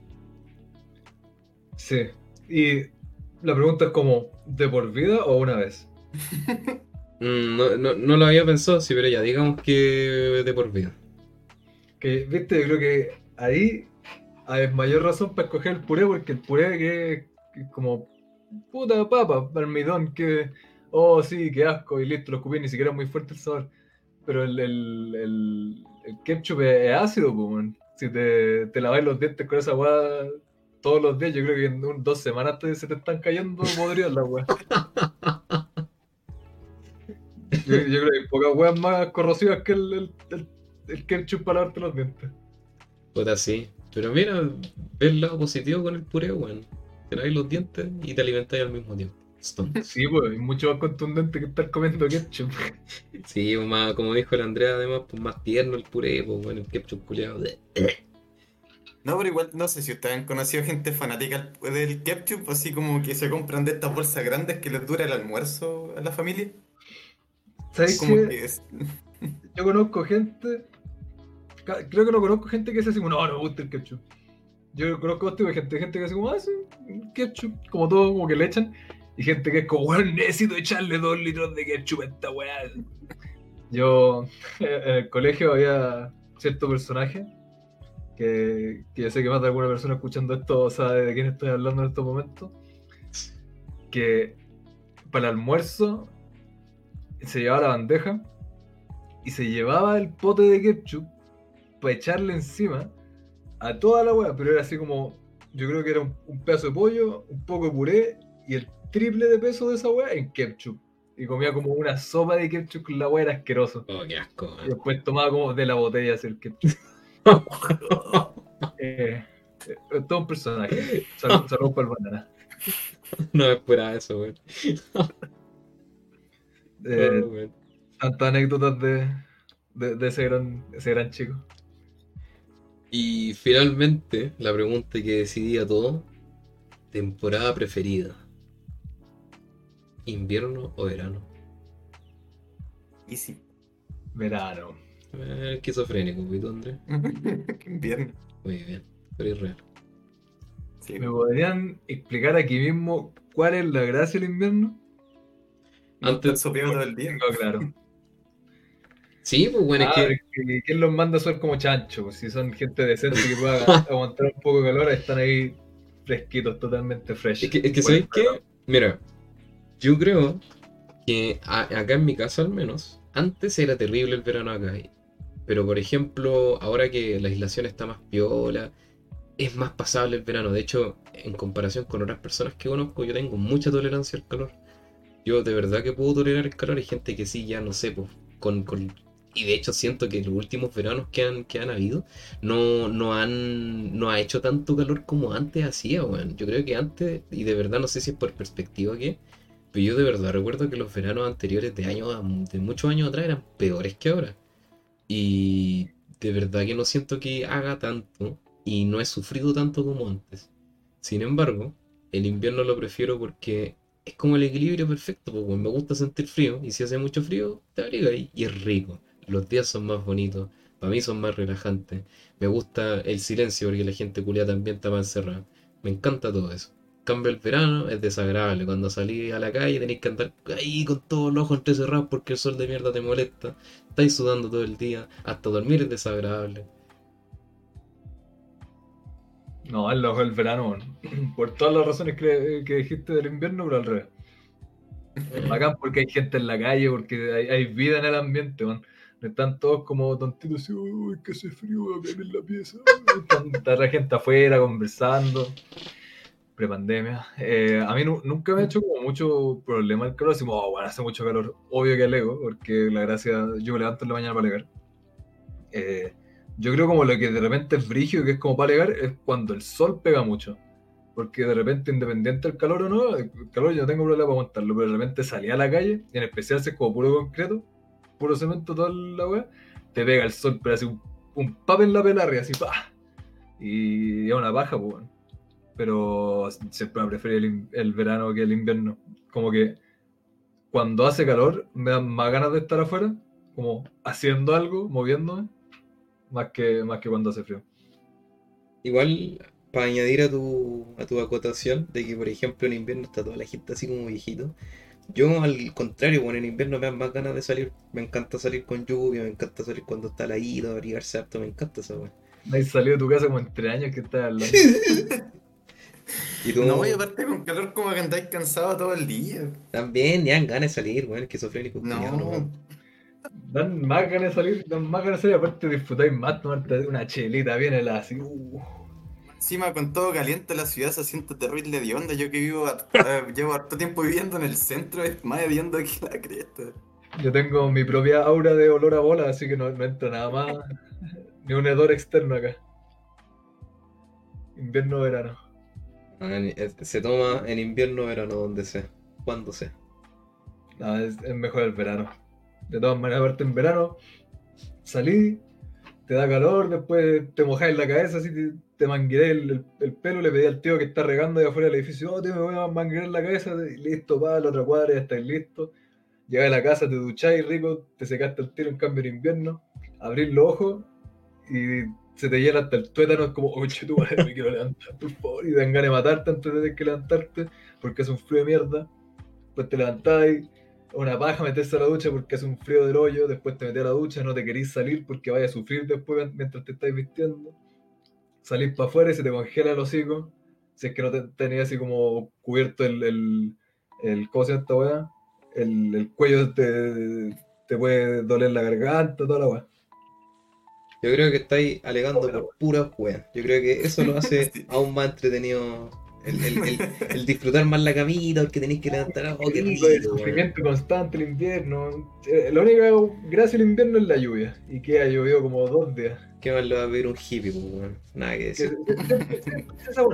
Sí. Y la pregunta es como, ¿de por vida o una vez?
Mm, no, no- no lo había pensado, sí, pero ya, digamos que de por vida.
Que, viste, yo creo que ahí hay mayor razón para escoger el puré, porque el puré que, que es como puta papa, almidón, que, oh sí, qué asco, y listo, lo escupí, ni siquiera es muy fuerte el sabor. Pero el, el, el, el ketchup es, ácido, pues. Si te, te lavas los dientes con esa weá todos los días, yo creo que en un- dos semanas se te están cayendo podridas las weas. Yo, creo que hay pocas weas más corrosivas que el, el, el, ketchup para lavarte los dientes.
Puta, sí. Pero mira, ve el lado positivo con el puré, weón. Te laváis los dientes y te alimentáis al mismo tiempo.
Sí, pues, es mucho más contundente que estar comiendo ketchup.
Sí, más, como dijo el Andrea, además, pues más tierno el puré, pues bueno, el ketchup culeado.
No, pero igual no sé si ustedes han conocido gente fanática del ketchup, así como que se compran de estas bolsas grandes que les dura el almuerzo a la familia.
¿Sabes
Como
qué?
que es-
Yo conozco gente. Creo que no conozco gente que se como, no, no me gusta el ketchup. Yo conozco dos tipos de gente, gente que hace como, ah, sí, ketchup, como todo, como que le echan. Y gente que es como, bueno, necesito echarle dos litros de ketchup a esta weá. Yo, en el colegio había cierto personaje que, yo sé que más de alguna persona escuchando esto sabe de quién estoy hablando en estos momentos. Que para el almuerzo se llevaba la bandeja y se llevaba el pote de ketchup para echarle encima a toda la weá, pero era así como, yo creo que era un pedazo de pollo, un poco de puré y el triple de peso de esa weá en ketchup. Y comía como una sopa de ketchup con la weá, era asqueroso.
Oh, qué asco,
Y después tomaba como de la botella el ketchup. Eh, eh, todo un personaje. Salud, salud para el banana.
No me esperaba eso, weón.
Eh,
Oh, weón.
tantas anécdotas de, de, de ese, gran, ese gran chico.
Y finalmente, la pregunta que decidía todo: temporada preferida. ¿Invierno o verano?
Y sí.
Verano.
Eh, esquizofrénico, ¿y tú, Andrés?
Invierno.
Muy bien, pero es real.
Sí.
¿Me podrían explicar aquí mismo cuál es la gracia del invierno?
Antes-
sopeando todo el día.
No, claro.
Sí, pues bueno,
Ah,
es que.
¿Quién los manda a ser como chancho? Pues si son gente decente que pueda aguantar un poco de calor, están ahí fresquitos, totalmente fresh.
Es que, es que. Mira, yo creo que acá en mi casa al menos, antes era terrible el verano acá. Pero por ejemplo, ahora que la aislación está más piola, es más pasable el verano. De hecho, en comparación con otras personas que conozco, yo tengo mucha tolerancia al calor. Yo de verdad que puedo tolerar el calor. Hay gente que sí, ya no sé, pues, con, con- Y de hecho siento que los últimos veranos que han, que han habido no, no han no ha hecho tanto calor como antes hacía, weón. Yo creo que antes, y de verdad no sé si es por perspectiva o qué, pero yo de verdad recuerdo que los veranos anteriores de años, de muchos años atrás eran peores que ahora. Y de verdad que no siento que haga tanto y no he sufrido tanto como antes. Sin embargo, el invierno lo prefiero porque es como el equilibrio perfecto, porque me gusta sentir frío y si hace mucho frío, te abrigas y, y es rico. Los días son más bonitos, para mí son más relajantes. Me gusta el silencio porque la gente culia también está encerrada. Me encanta todo eso. Cambio el verano, es desagradable. Cuando salís a la calle tenéis que andar ahí con todos los ojos entrecerrados porque el sol de mierda te molesta. Estáis sudando todo el día. Hasta dormir es desagradable.
No, el ojo del verano, por todas las razones que, que dijiste del invierno, pero al revés. Es bacán porque hay gente en la calle, porque hay, hay vida en el ambiente, man. No están todos como tontitos, así, uy, que hace frío acá en la pieza. La gente afuera conversando. Prepandemia. Eh, a mí nu- nunca me ha hecho como mucho problema el calor. Decimos, oh, bueno, hace mucho calor. Obvio que alego, porque la gracia, yo me levanto en la mañana para alegar. Eh, yo creo como lo que de repente es brigio, que es como para alegar, es cuando el sol pega mucho. Porque de repente, independiente del calor o no, el calor yo no tengo problema para aguantarlo, pero de repente salí a la calle, y en especial si es como puro concreto, puro cemento, toda la weá, te pega el sol, pero así un, un pap en la pelarria, así pa. Y es una paja, pues, weón. Pero siempre me prefiero el, el verano que el invierno. Como que cuando hace calor me dan más ganas de estar afuera, como haciendo algo, moviéndome, más que, más que cuando hace frío.
Igual, para añadir a tu, a tu acotación de que, por ejemplo, en invierno está toda la gente así como viejito. Yo, al contrario, bueno, en invierno me dan más ganas de salir. Me encanta salir con lluvia, me encanta salir cuando está la ida, abrigarse harto, me encanta esa weá.
No has salido de tu casa como en tres años que estás hablando.
Y tú
No, y aparte con calor como que andáis cansado todo el día.
también, ya dan ganas de salir, weón, esquizofrénico.
No,
weón.
Dan más ganas de salir, dan más ganas de salir, aparte disfrutáis más, tomarte una chelita bien helada, así. uh.
Encima con todo caliente la ciudad se siente terrible de onda. Yo que vivo, a- llevo harto tiempo viviendo en el centro, es más hediondo que la cresta.
Yo tengo mi propia aura de olor a bola, así que no, no entra nada más, ni un hedor externo acá. Invierno,
Se toma en invierno, verano, donde sea, cuando sea.
No, es, mejor el verano. De todas maneras, aparte en verano, salí, te da calor, después te mojáis la cabeza, así te, te el- el pelo, le pedí al tío que está regando de afuera del edificio, oh, tío, me voy a manguerar la cabeza, y listo, pa, la otra cuadra, ya estáis listo. Llegas a la casa, te ducháis rico, te secaste el tiro en cambio en invierno, abrís los ojos y se te llena hasta el tuétano, es como, oh, tu madre, me quiero levantar, por favor, y te dan ganas de matarte antes de tener que levantarte, porque es un frío de mierda. Después te levantáis, una paja meterse a la ducha porque hace un frío del hoyo, después te metes a la ducha, no te querís salir porque vayas a sufrir después mientras te estáis vistiendo. Salís para afuera y se te congela el hocico. Si es que no te, tenías así como cubierto el, el, el ¿cómo esta weá? El, el cuello te, te puede doler la garganta, toda la weá.
Yo creo que estáis alegando por pura weá. Yo creo que eso lo hace
Sí.
aún más entretenido. El, el- el- el disfrutar más la camita, porque tenéis que levantar. Oh, qué
Rico, el sufrimiento constante el invierno. Eh, La única gracia del invierno es la lluvia. Y que ha llovido como dos días.
¿Qué más le va a pedir un hippie, pues? Nada que
Que-
decir.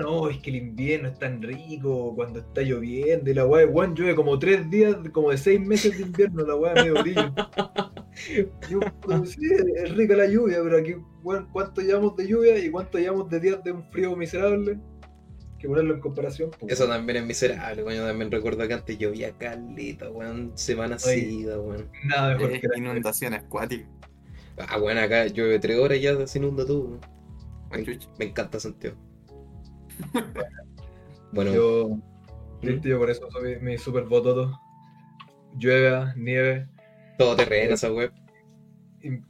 no, es que el invierno es tan rico cuando está lloviendo y la weá, weón, llueve como tres días, como de seis meses de invierno, la weá medio brillo. Sí, es rica la lluvia, pero aquí, ¿cuánto llevamos de lluvia y cuánto llevamos de días de un frío miserable? Que ponerlo en comparación. pues,
Eso también es miserable, weón. Yo también recuerdo que antes llovía caleta, weón. Semana
Oye.
seguida, weón.
Nada mejor
Eh,
que la
inundaciones acuáticas.
Ah, weón, acá llueve tres horas y ya se inunda todo, weón.
Chucha.
Me encanta Santiago. Bueno,
Yo,
¿Mm?
listo, yo por eso soy mi super bototo. Llueve, nieve.
todo terreno esa web.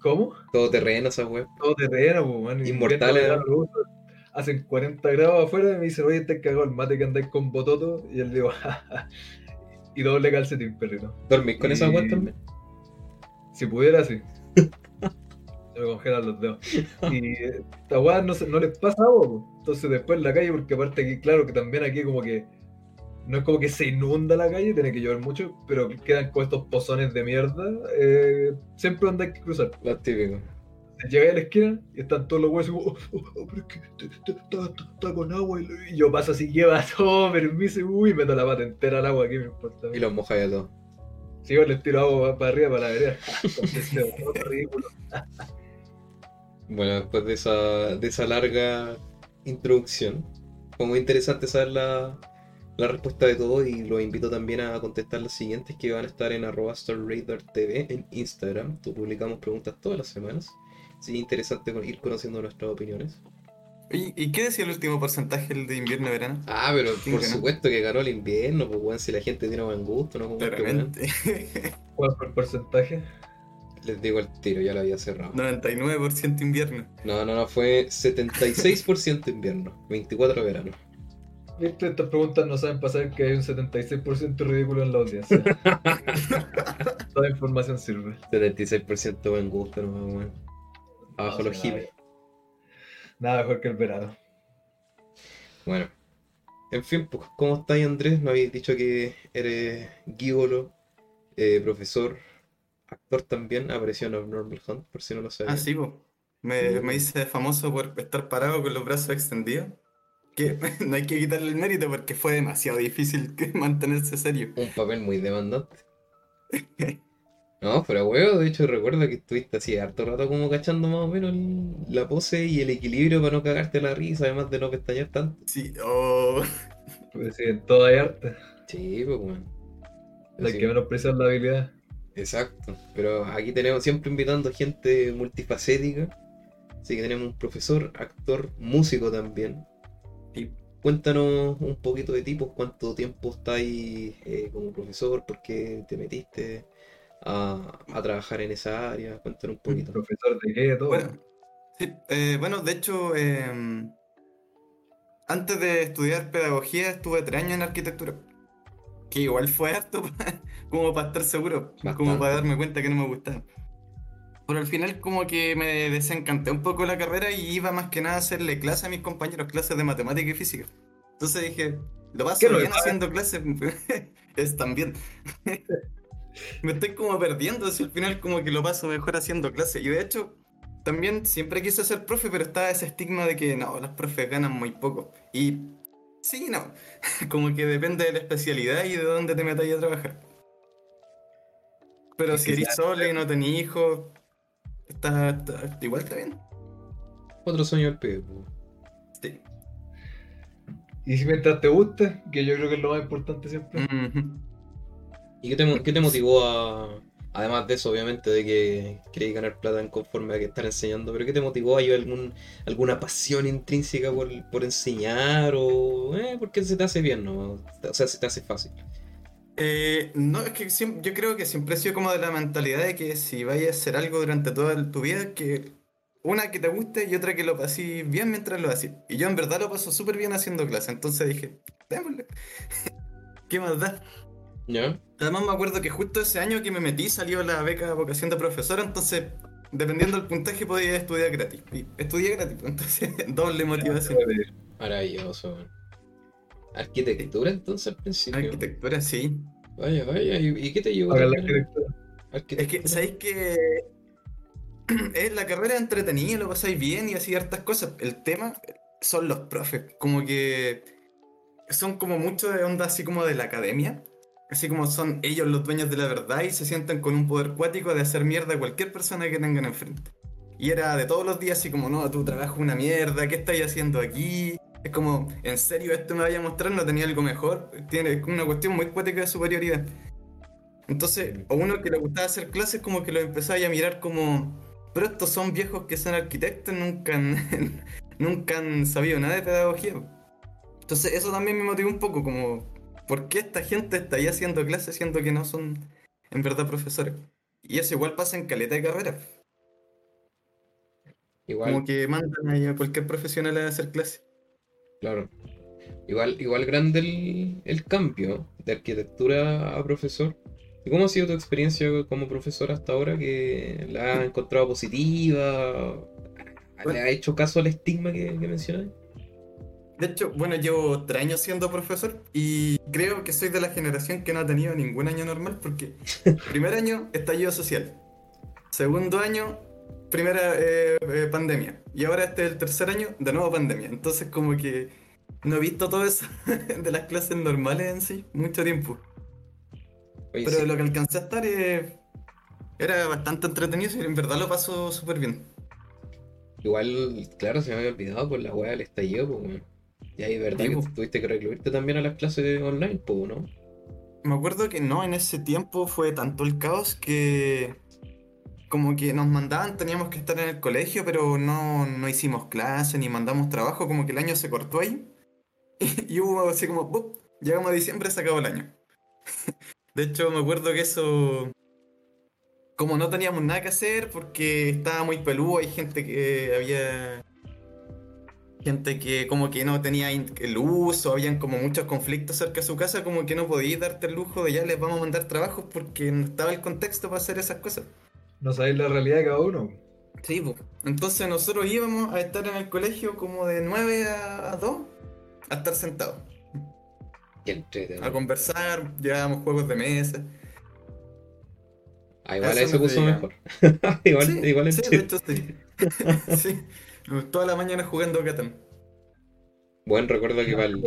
¿Cómo?
Todo terreno esa web.
todo terreno, pues, man.
Inmortales,
Invierno. Hacen 40 grados afuera y me dicen, oye, te cagó el mate que andáis con bototo. Y él digo, y doble calcetín, perrito.
¿Dormís con esa
Y-
web también?
Si pudiera, sí. Se me congelan los dedos. Y esta weá no, no les pasa agua, po. Entonces después en la calle, porque aparte aquí, claro que también aquí como que no es como que se inunda la calle, tiene que llover mucho, pero quedan con estos pozones de mierda. eh, siempre hay que cruzar.
Los típicos.
Llegué a la esquina y están todos los huesos como, oh, oh, oh, pero es que está, con agua. Y, yo paso así, lleva todo, permiso, uy, meto la pata entera al agua aquí, me importa.
Y los mojáis a todos.
Si yo les tiro agua para arriba, para la vereda. Ridículo.
Bueno, después de esa, de esa larga introducción, fue muy interesante saber la, la respuesta de todos y los invito también a contestar las siguientes que van a estar en arroba TV en Instagram. Tú publicamos preguntas todas las semanas. Sí, interesante ir conociendo nuestras opiniones.
¿Y qué decía el último porcentaje, el de invierno-verano?
Ah, pero
¿Quién
por supuesto que ganó el invierno, pues weón, si la gente tiene buen gusto, ¿no?
Claramente.
¿Cuál fue el porcentaje?
Les digo el tiro, ya lo había cerrado.
99% invierno.
No, no, no, fue 76% invierno, 24 verano.
Viste, estas preguntas no saben pasar que hay un 76% ridículo en la audiencia. Toda información sirve.
76% buen gusto, no, weón. Abajo
No,
los hippies.
Nada mejor que el verano.
Bueno. En fin, pues, ¿cómo estáis, Andrés? Me habéis dicho que eres gigolo, eh, profesor, actor también, apareció en Abnormal Hunt, por si no lo sabía.
Ah, sí, po. Me, me hice famoso por estar parado con los brazos extendidos. Que no hay que quitarle el mérito porque fue demasiado difícil que mantenerse serio.
Un papel muy demandante. No, pero huevo, de hecho recuerdo que estuviste así harto rato como cachando más o menos el- la pose y el equilibrio para no cagarte la risa, además de no pestañear tanto.
Sí, oh.
Pues sí, en todo hay arte.
Sí, pues bueno.
Hay que menospreciar la habilidad.
Exacto, pero aquí tenemos siempre invitando gente multifacética. Así que tenemos un profesor, actor, músico también.
Sí.
Cuéntanos un poquito de tipos, cuánto tiempo estáis eh, como profesor, por qué te metiste a, a trabajar en esa área, cuéntanos un poquito.
Profesor de qué, todo.
Bueno, sí, eh, bueno, de hecho, eh, antes de estudiar pedagogía estuve tres años en arquitectura. Que igual fue harto pa- como para estar seguro, como
Bastante.
para darme cuenta que no me gustaba. Pero al final como que me desencanté un poco la carrera y iba más que nada a hacerle clases a mis compañeros, clases de matemática y física. Entonces dije, lo paso
¿Qué no
bien haciendo clases, es también. Me estoy como perdiendo, si al final como que lo paso mejor haciendo clases. Y de hecho, también siempre quise ser profe, pero estaba ese estigma de que no, los profes ganan muy poco. Y sí, no, como que depende de la especialidad y de dónde te metas a trabajar. Pero
Es
si eres solo y no tenés hijos, está, está- igual está bien.
Otro sueño pibe, pues.
Sí.
Y si mientras te guste, que yo creo que es lo más importante siempre.
¿Y qué te, qué te motivó a, además de eso, obviamente, de que queréis ganar plata en conforme a que estar enseñando, pero qué te motivó? ¿Hay algún, alguna pasión intrínseca por, por enseñar o eh, porque se te hace bien, no? O sea, se te hace fácil.
Eh, no, es que yo creo que siempre he sido como de la mentalidad de que si vayas a hacer algo durante toda tu vida, que una que te guste y otra que lo pases bien mientras lo haces. Y yo en verdad lo paso súper bien haciendo clase, entonces dije, démosle. ¿Qué más da?
¿Ya?
Además me acuerdo que justo ese año que me metí salió la beca vocación de profesora, entonces dependiendo del puntaje podía estudiar gratis. Y estudié gratis, pues, entonces doble motivación.
Maravilloso. man. Arquitectura entonces al principio.
Arquitectura, sí.
Vaya, vaya. ¿Y, y qué te llevó
Hagan la
a
arquitectura.
Es que, ¿sabéis que es la carrera entretenida, lo pasáis bien y así hartas cosas? El tema son los profes, como que son como mucho de onda así como de la academia, así como son ellos los dueños de la verdad y se sientan con un poder cuático de hacer mierda a cualquier persona que tengan enfrente. Y era de todos los días así como, no, tu trabajo es una mierda, ¿qué estáis haciendo aquí? Es como, ¿en serio esto me vaya a mostrar? ¿No tenía algo mejor? Tiene una cuestión muy cuática de superioridad. Entonces, a uno que le gustaba hacer clases, como que lo empezaba a mirar como, pero estos son viejos que son arquitectos, nunca han, nunca han sabido nada de pedagogía. Entonces, eso también me motivó un poco, como, ¿por qué esta gente está ahí haciendo clases siendo que no son en verdad profesores? Y eso igual pasa en caleta de carrera.
Igual,
Como que mandan ahí a cualquier profesional a hacer clases.
claro. Igual, igual grande el, el cambio de arquitectura a profesor. ¿Y cómo ha sido tu experiencia como profesor hasta ahora? ¿Que la has encontrado positiva? ¿Le has hecho caso al estigma que, que mencionas?
De hecho, bueno, llevo tres años siendo profesor y creo que soy de la generación que no ha tenido ningún año normal porque primer año estallido social, segundo año primera eh, eh, pandemia y ahora este es el tercer año de nuevo pandemia. Entonces como que no he visto todo eso de las clases normales en sí mucho tiempo.
Oye,
Pero
sí,
lo que alcancé a estar eh, era bastante entretenido y en verdad lo paso súper bien.
igual, claro, se me había olvidado por la weá del estallido, pues. Y ahí, ¿verdad?
Sí,
que
po.
tuviste que recluirte también a las clases online, pues, ¿no?
Me acuerdo que no, en ese tiempo fue tanto el caos que como que nos mandaban, teníamos que estar en el colegio, pero no, no hicimos clase ni mandamos trabajo, como que el año se cortó ahí. Y, hubo así como, ¡pup! llegamos a diciembre, se acabó el año. De hecho, me acuerdo que eso, como no teníamos nada que hacer porque estaba muy peludo, hay gente que había gente que como que no tenía luz o habían como muchos conflictos cerca de su casa, como que no podías darte el lujo de ya les vamos a mandar trabajos porque no estaba el contexto para hacer esas cosas.
No sabéis la realidad de cada uno.
Sí, pues. Entonces nosotros íbamos a estar en el colegio como de 9 a a 2 a estar sentados, a conversar, llevábamos juegos de mesa.
Ah, igual
Eso nos
puso mejor. igual,
sí,
igual
sí,
es
de hecho sí. sí. Toda la mañana jugando Catán.
Bueno, recuerdo que para el,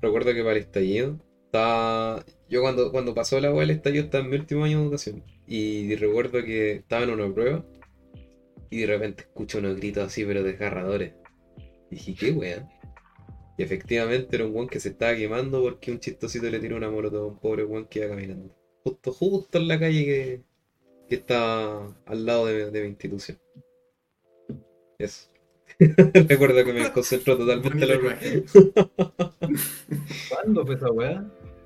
recuerdo que para el estallido estaba. Yo cuando, cuando pasó la del estallido estaba en mi último año de educación. Y recuerdo que estaba en una prueba. Y de repente escucho unos gritos así, pero desgarradores. Y dije, ¿qué weá? Y efectivamente era un weón que se estaba quemando porque un chistosito le tiró una molotov a un pobre weón que iba caminando. Justo, justo en la calle que, que está al lado de, de mi institución. Eso. Recuerdo que me concentró totalmente en la.
¿Cuándo fue esa weá?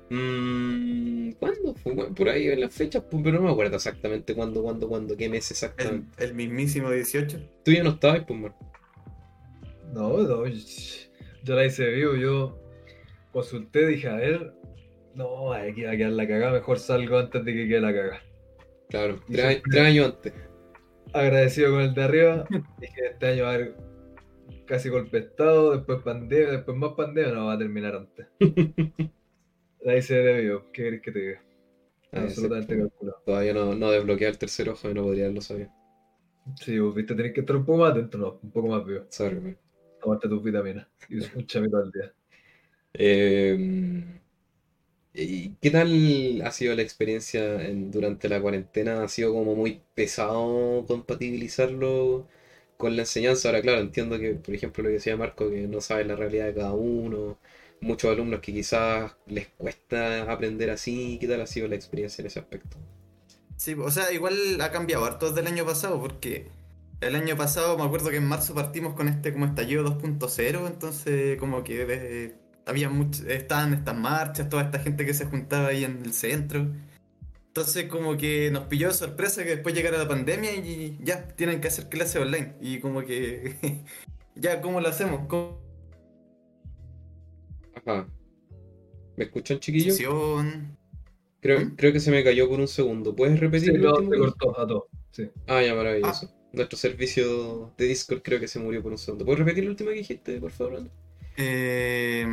Mm, ¿Cuándo fue? Por ahí en las fechas, pues, pero no me acuerdo exactamente cuándo, cuándo, cuándo, qué mes exactamente.
el mismísimo 18.
Tú ya no estabas, pues, man.
No, no, yo la hice vivo, yo consulté, dije, a ver, no, aquí va a quedar la cagada, mejor salgo antes de que quede la cagada.
Claro, tres, tres años antes.
Agradecido con el de arriba, dije, este año va a haber casi golpe de estado, después pandemia, después más pandemia, no va a terminar antes. La hice de vivo, ¿qué querés que te diga?
Ah,
Absolutamente calculado.
Todavía no, no desbloquea el tercer ojo y no podría haberlo sabido.
Sí, vos viste, tenés que estar un poco más atento, no, un poco más vivo.
Sorry, man.
Tomarte tus vitaminas y un chamito al día.
Eh, ¿y qué tal ha sido la experiencia en- durante la cuarentena? ¿Ha sido como muy pesado compatibilizarlo con la enseñanza? Ahora, claro, entiendo que, por ejemplo, lo que decía Marco, que no sabe la realidad de cada uno, muchos alumnos que quizás les cuesta aprender así. ¿Qué tal ha sido la experiencia en ese aspecto?
Sí, o sea, igual ha cambiado harto desde el año pasado, porque el año pasado me acuerdo que en marzo partimos con este como estallido 2.0, entonces como que había much- estaban estas marchas, toda esta gente que se juntaba ahí en el centro. Entonces como que nos pilló de sorpresa que después llegara la pandemia y ya, tienen que hacer clases online. Y como que, ya, ¿cómo lo hacemos? ¿Cómo?
Ajá. ¿Me escuchan, chiquillos? Creo,
¿Mm?
creo que se me cayó por un segundo. ¿Puedes repetir
Sí,
lo
se cortó a todo. Sí.
Ah, ya, maravilloso. Nuestro servicio de Discord creo que se murió por un segundo. ¿Puedes repetir lo último que dijiste, por favor? Brando?
Eh,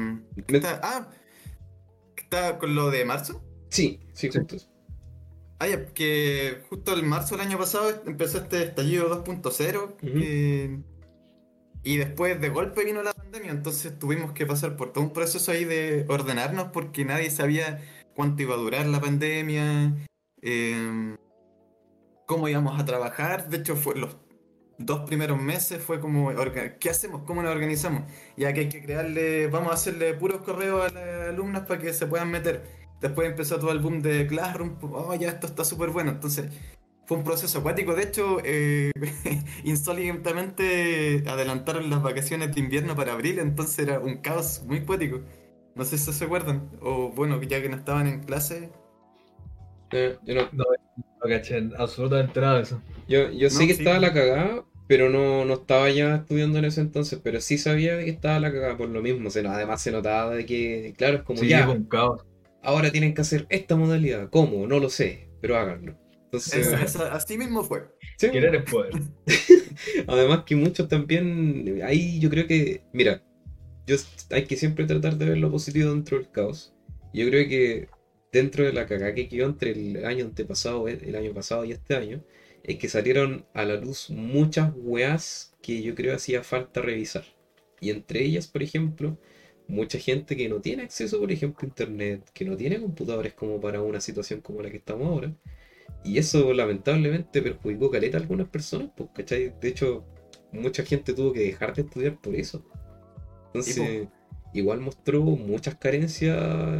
¿qué
Me-
está? Ah, ¿qué está con lo de marzo?
Sí, sí,
Sí.
justo eso.
Ah, que justo el marzo del año pasado empezó este estallido 2.0 eh, y después de golpe vino la pandemia, entonces tuvimos que pasar por todo un proceso ahí de ordenarnos porque nadie sabía cuánto iba a durar la pandemia, eh, cómo íbamos a trabajar, de hecho fue los dos primeros meses fue como, ¿qué hacemos? ¿Cómo nos organizamos? Ya que hay que crearle, vamos a hacerle puros correos a las alumnas para que se puedan meter. Después empezó todo el boom de Classroom, oh, ya esto está súper bueno. Entonces, fue un proceso acuático. De hecho, eh, insólitamente adelantaron las vacaciones de invierno para abril, entonces era un caos muy cuático. No sé si se acuerdan. O bueno, ya que no estaban en clase.
Eh, yo no-
No caché absolutamente nada de eso.
yo, yo sé
No,
que
sí.
estaba la cagada, pero no, no estaba ya estudiando en ese entonces, pero sí sabía de que estaba la cagada por lo mismo. Se, no- además se notaba de que, claro, es como
Sí,
ya,
un caos.
Ahora tienen que hacer esta modalidad. ¿Cómo? No lo sé, pero háganlo. Entonces,
Esa- esa- así mismo fue.
sí,
Querer es poder.
Además que muchos también, ahí yo creo que, mira, yo, hay que siempre tratar de ver lo positivo dentro del caos. Yo creo que dentro de la cagada que quedó entre el año antepasado, el año pasado y este año, es que salieron a la luz muchas weas que yo creo hacía falta revisar. Y entre ellas, por ejemplo, mucha gente que no tiene acceso, por ejemplo, a internet, que no tiene computadores como para una situación como la que estamos ahora. Y eso lamentablemente perjudicó caleta a algunas personas, pues, ¿cachai? De hecho, mucha gente tuvo que dejar de estudiar por eso. Entonces, igual mostró muchas carencias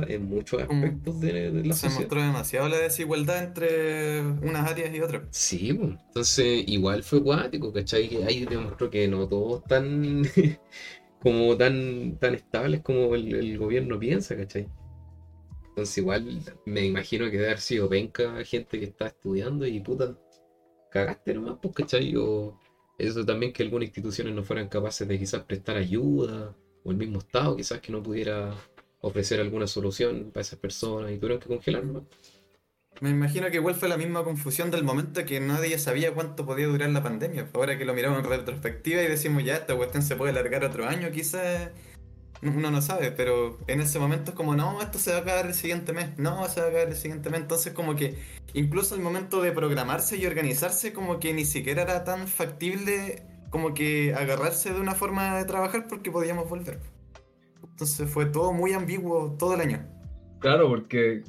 en muchos
Como
aspectos de, de la
se
sociedad.
mostró demasiado la desigualdad entre unas áreas y otras.
Sí, pues, entonces igual fue cuático, ¿cachai? Que ahí demostró que no todos tan como tan, tan estables como el, gobierno piensa, ¿cachai? Entonces igual me imagino que debe haber sido penca gente que está estudiando y puta, cagaste nomás, pues, ¿cachai? O eso también que algunas instituciones no fueran capaces de quizás prestar ayuda, o el mismo Estado quizás que no pudiera ofrecer alguna solución para esas personas y tuvieron que congelar nomás.
Me imagino que igual fue la misma confusión del momento que nadie sabía cuánto podía durar la pandemia. Ahora que lo miramos en retrospectiva y decimos ya, esta cuestión se puede alargar otro año, quizás uno no sabe, pero en ese momento es como, no, esto se va a acabar el siguiente mes, no, se va a acabar el siguiente mes. Entonces como que incluso el momento de programarse y organizarse como que ni siquiera era tan factible como que agarrarse de una forma de trabajar porque podíamos volver. Entonces fue todo muy ambiguo todo el año.
Claro, porque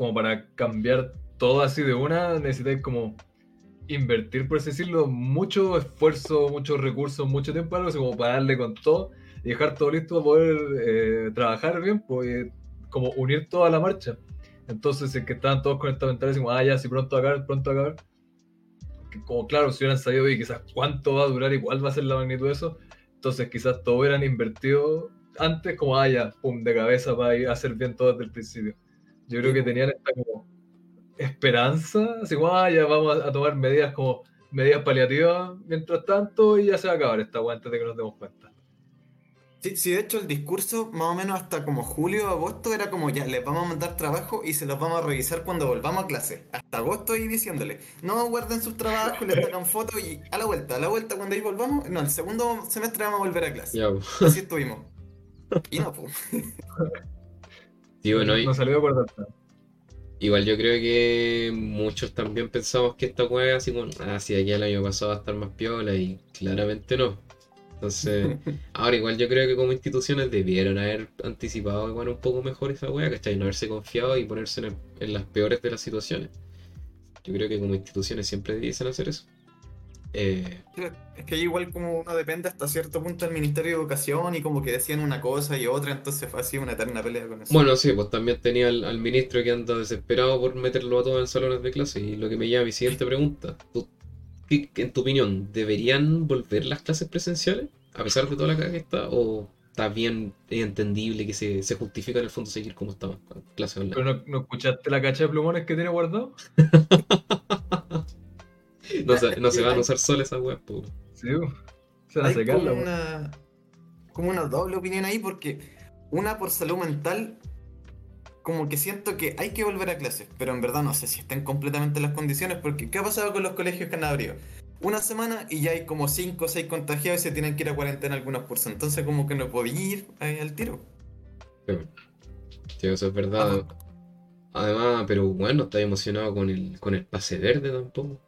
como para cambiar todo así de una, necesitáis como invertir, por así decirlo, mucho esfuerzo, muchos recursos, mucho tiempo, algo así como para darle con todo y dejar todo listo para poder eh, trabajar bien, pues como unir toda la marcha. Entonces, es que estaban todos conectados mentales, como, ah, ya, si pronto acabar, pronto acabar. Como claro, si hubieran sabido y quizás cuánto va a durar cuál va a ser la magnitud de eso, entonces quizás todo hubieran invertido antes, como, ah, pum, de cabeza para ir a hacer bien todo desde el principio. Yo creo que tenían esta como esperanza, así como, ah, ya vamos a, tomar medidas como medidas paliativas mientras tanto y ya se va a acabar esta agua antes de que nos demos cuenta.
Sí, sí, de hecho el discurso más o menos hasta como julio o agosto era como ya, les vamos a mandar trabajo y se los vamos a revisar cuando volvamos a clase. Hasta agosto y diciéndole, no guarden sus trabajos, les sacan fotos y a la vuelta, a la vuelta cuando ahí volvamos, no, el segundo semestre vamos a volver a clase.
Ya.
Así estuvimos. Y no, pues.
Y bueno, y-
no salió de acuerdo.
Igual yo creo que muchos también pensamos que esta weá así como, ah, de aquí al año pasado va a estar más piola y claramente no. Entonces, ahora igual yo creo que como instituciones debieron haber anticipado igual un poco mejor esa weá, ¿cachai? No haberse confiado y ponerse en, en las peores de las situaciones. Yo creo que como instituciones siempre debiesen hacer eso. Eh,
Es que ahí igual como uno depende hasta cierto punto del Ministerio de Educación y como que decían una cosa y otra, entonces fue así una eterna pelea con eso.
bueno, sí, pues también tenía al, al ministro que anda desesperado por meterlo a todos en salones de clase. Y lo que me lleva a mi siguiente pregunta. ¿Tú, qué- en tu opinión, ¿deberían volver las clases presenciales? A pesar de toda la caga que está, o está bien entendible que se, se justifica en el fondo seguir como estaban, con clases online?
¿Pero no, no escuchaste la cacha de plumones que tiene guardado?
No se, no se van a usar solas esas weas, pues.
Sí, se van a
Hay
secar
como una, como una doble opinión ahí porque una por salud mental, como que siento que hay que volver a clases, pero en verdad no sé si estén completamente las condiciones porque ¿qué ha pasado con los colegios que han abierto? Una semana y ya hay como 5 o 6 contagiados y se tienen que ir a cuarentena algunos cursos, entonces como que no podía ir ahí al tiro.
Sí, eso es verdad. Además, pero bueno, estás emocionado con el, con el pase verde tampoco.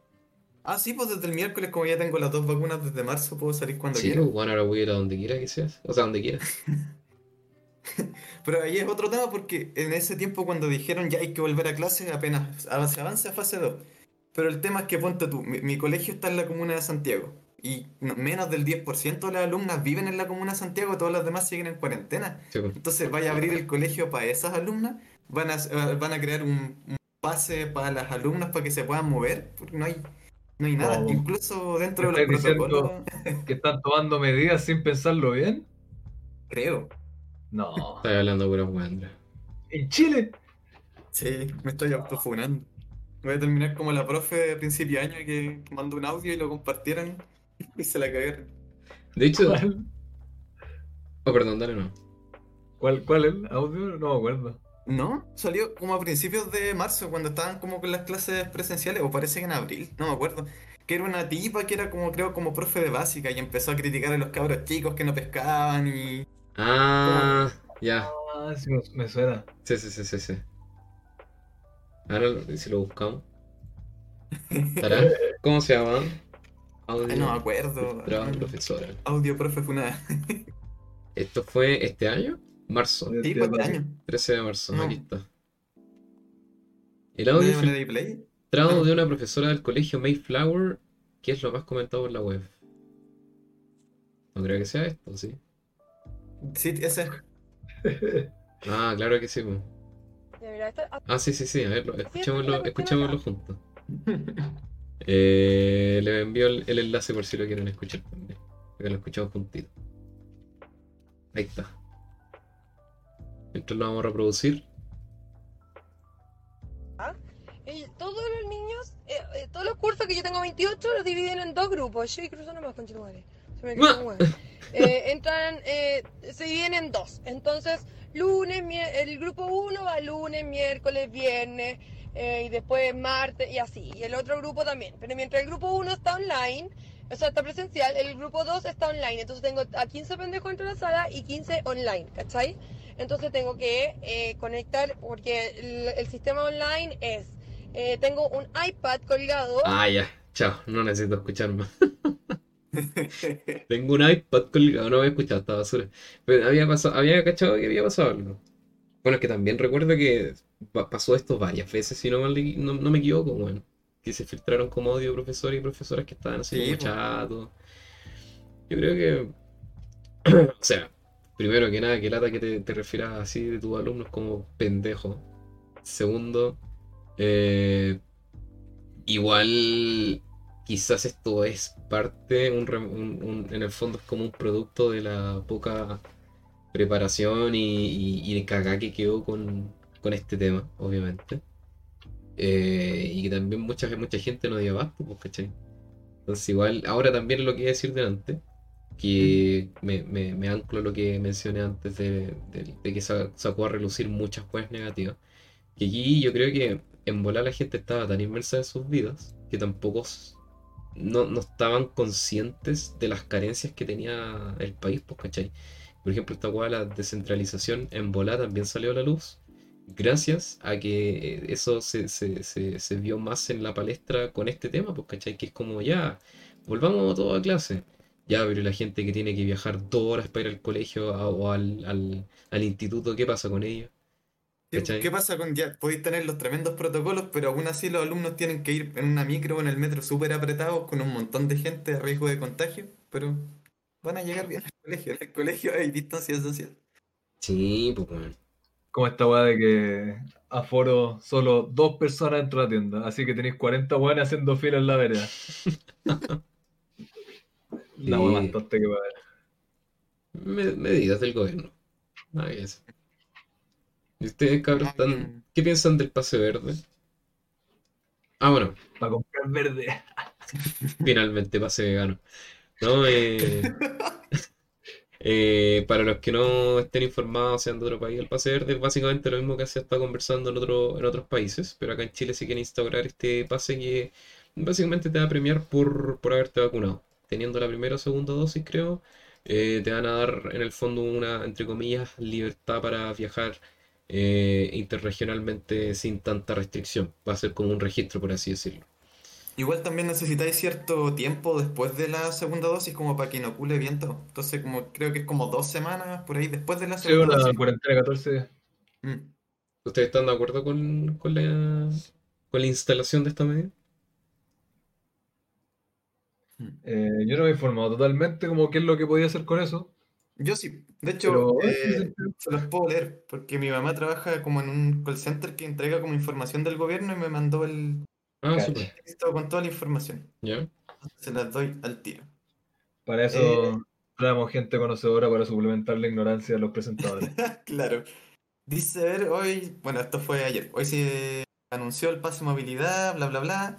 Ah, sí, pues desde el miércoles como ya tengo las dos vacunas desde marzo puedo salir cuando
Sí,
quiera.
pues, bueno, ahora voy a ir a donde quiera que seas. O sea, donde quiera.
Pero ahí es otro tema porque en ese tiempo cuando dijeron ya hay que volver a clases apenas se avanza a fase 2. Pero el tema es que ponte tú, mi, mi colegio está en la comuna de Santiago y no- menos del 10% de las alumnas viven en la comuna de Santiago, todas las demás siguen en cuarentena.
Sí, pues.
Entonces vaya a abrir el colegio para esas alumnas, van a, eh, van a crear un, un pase para las alumnas para que se puedan mover, porque no hay, no hay nada.
No.
Incluso dentro de
¿Me
los protocolos,
¿Que están tomando medidas sin pensarlo bien?
creo.
No.
Estás hablando pura Andrés.
¿En Chile?
Sí, me estoy autofunando. Voy a terminar como la profe de principio de año que que mandó un audio y lo compartieron y se la cagaron.
De hecho,
¿Cuál?
oh, perdón, dale no.
¿Cuál, cuál es el audio? No me acuerdo.
¿No? Salió como a principios de marzo, cuando estaban como con las clases presenciales, o parece que en abril, no me acuerdo. Que era una tipa que era como, creo, como profe de básica y empezó a criticar a los cabros chicos que no pescaban y...
Ah, ya.
Ah, sí, me, suena.
Sí, sí, sí, sí, sí. Ahora, si lo buscamos. ¿Estará? ¿Cómo se llama? Audio.
Ay, no me acuerdo.
Trabajo profesora.
Audio profe fue una...
¿Esto fue este año? Marzo.
Sí, este año.
13 de marzo,
No.
aquí está. El
¿No
audio filtrado de una profesora del colegio Mayflower, que es lo más comentado por la web. No creo que sea esto, ¿sí?
Sí, ese.
Ah, claro que sí.
esta-
Ah, sí, sí, sí. A ver, escuchémoslo, escuchémoslo juntos. Eh, le envío el, el enlace por si lo quieren escuchar también. Porque lo escuchamos juntito. Ahí está. Entonces lo vamos a reproducir.
Y todos los niños, eh, eh, todos los cursos que yo tengo 28 los dividen en dos grupos. Yo y Cruz no más con Se me. Eh, entran, eh, se dividen en dos. Entonces, lunes, el grupo 1 va lunes, miércoles, viernes, eh, y después martes, y así. Y el otro grupo también. Pero mientras el grupo 1 está online, o sea, está presencial, el grupo 2 está online. Entonces tengo a 15 pendejos dentro de la sala y 15 online, ¿cachai? Entonces tengo que eh, conectar, porque el, el sistema online es, eh, tengo un iPad colgado.
Ah, ya. Chao. No necesito escuchar más. Tengo un iPad colgado. No había escuchado esta basura. Pero había pasado, había cachado que había pasado algo. Bueno, es que también recuerdo que pa- pasó esto varias veces, si no, mal no, no me equivoco, bueno. Que se filtraron como odio profesores y profesoras que estaban así
Sí,
como chatos. Yo creo que. O sea, primero que nada, que lata que te, te refieras así de tus alumnos como pendejo. Segundo, eh, igual quizás esto es parte, un, un- en el fondo es como un producto de la poca preparación y, y, y cagá que quedó con, con este tema, obviamente. Eh, y que también mucha, mucha gente no dio abasto, pues, ¿cachai? Entonces igual, ahora también lo que iba a decir delante, que me, me, me anclo lo que mencioné antes de, de- de que sa- sacó a relucir muchas cosas negativas, que aquí yo creo que en volar la gente estaba tan inmersa en sus vidas que tampoco no, no estaban conscientes de las carencias que tenía el país, pues, ¿cachai? Por ejemplo, esta hueá de la descentralización en volá también salió a la luz gracias a que eh, eso se, se, se, vio más en la palestra con este tema, pues, ¿cachai? Que es como ya, volvamos todos a clase. Ya, pero la gente que tiene que viajar dos horas para ir al colegio a- o al, al, al instituto, ¿qué pasa con ellos? ¿Cachai?
¿Qué pasa con ya? Podéis tener los tremendos protocolos, pero aún así los alumnos tienen que ir en una micro o en el metro súper apretados con un montón de gente a riesgo de contagio, pero van a llegar bien al colegio. En el colegio hay distancia social.
Sí, pues, bueno.
Como esta weá de que aforo solo dos personas dentro de la tienda, así que tenéis 40 weones haciendo fila en la vereda. La más que va a haber.
Me- medidas del gobierno. Que eso. ¿Y ustedes, cabros, están... ¿qué piensan del pase verde? Ah, bueno,
Para comprar verde.
finalmente pase vegano. No, eh, eh, para los que no estén informados, sean de otro país, el pase verde es básicamente lo mismo que se está conversando en otro, en otros países, pero acá en Chile se quiere instaurar este pase que básicamente te va a premiar por, por haberte vacunado. Teniendo la primera o segunda dosis, creo, eh, te van a dar en el fondo una, entre comillas, libertad para viajar eh, interregionalmente sin tanta restricción. Va a ser como un registro, por así decirlo.
Igual también necesitáis cierto tiempo después de la segunda dosis como para que inocule bien todo. Entonces, como creo que es como dos semanas por ahí después de la
Sí,
segunda
una
dosis.
cuarentena 14 días.
Mm.
¿Ustedes están de acuerdo con, con la, con la instalación de esta medida?
Eh, yo no me he informado totalmente como qué es lo que podía hacer con eso.
Yo sí. De hecho,
Pero
eh, se los puedo leer porque mi mamá trabaja como en un call center que entrega como información del gobierno y me mandó el
Ah,
texto con toda la información.
¿Ya?
Se las doy al tiro.
Para eso
Eh.
traemos gente conocedora para suplementar la ignorancia de los presentadores.
Claro. Dice, a ver, hoy, bueno, esto fue ayer. Hoy se anunció el pase de movilidad, bla, bla, bla.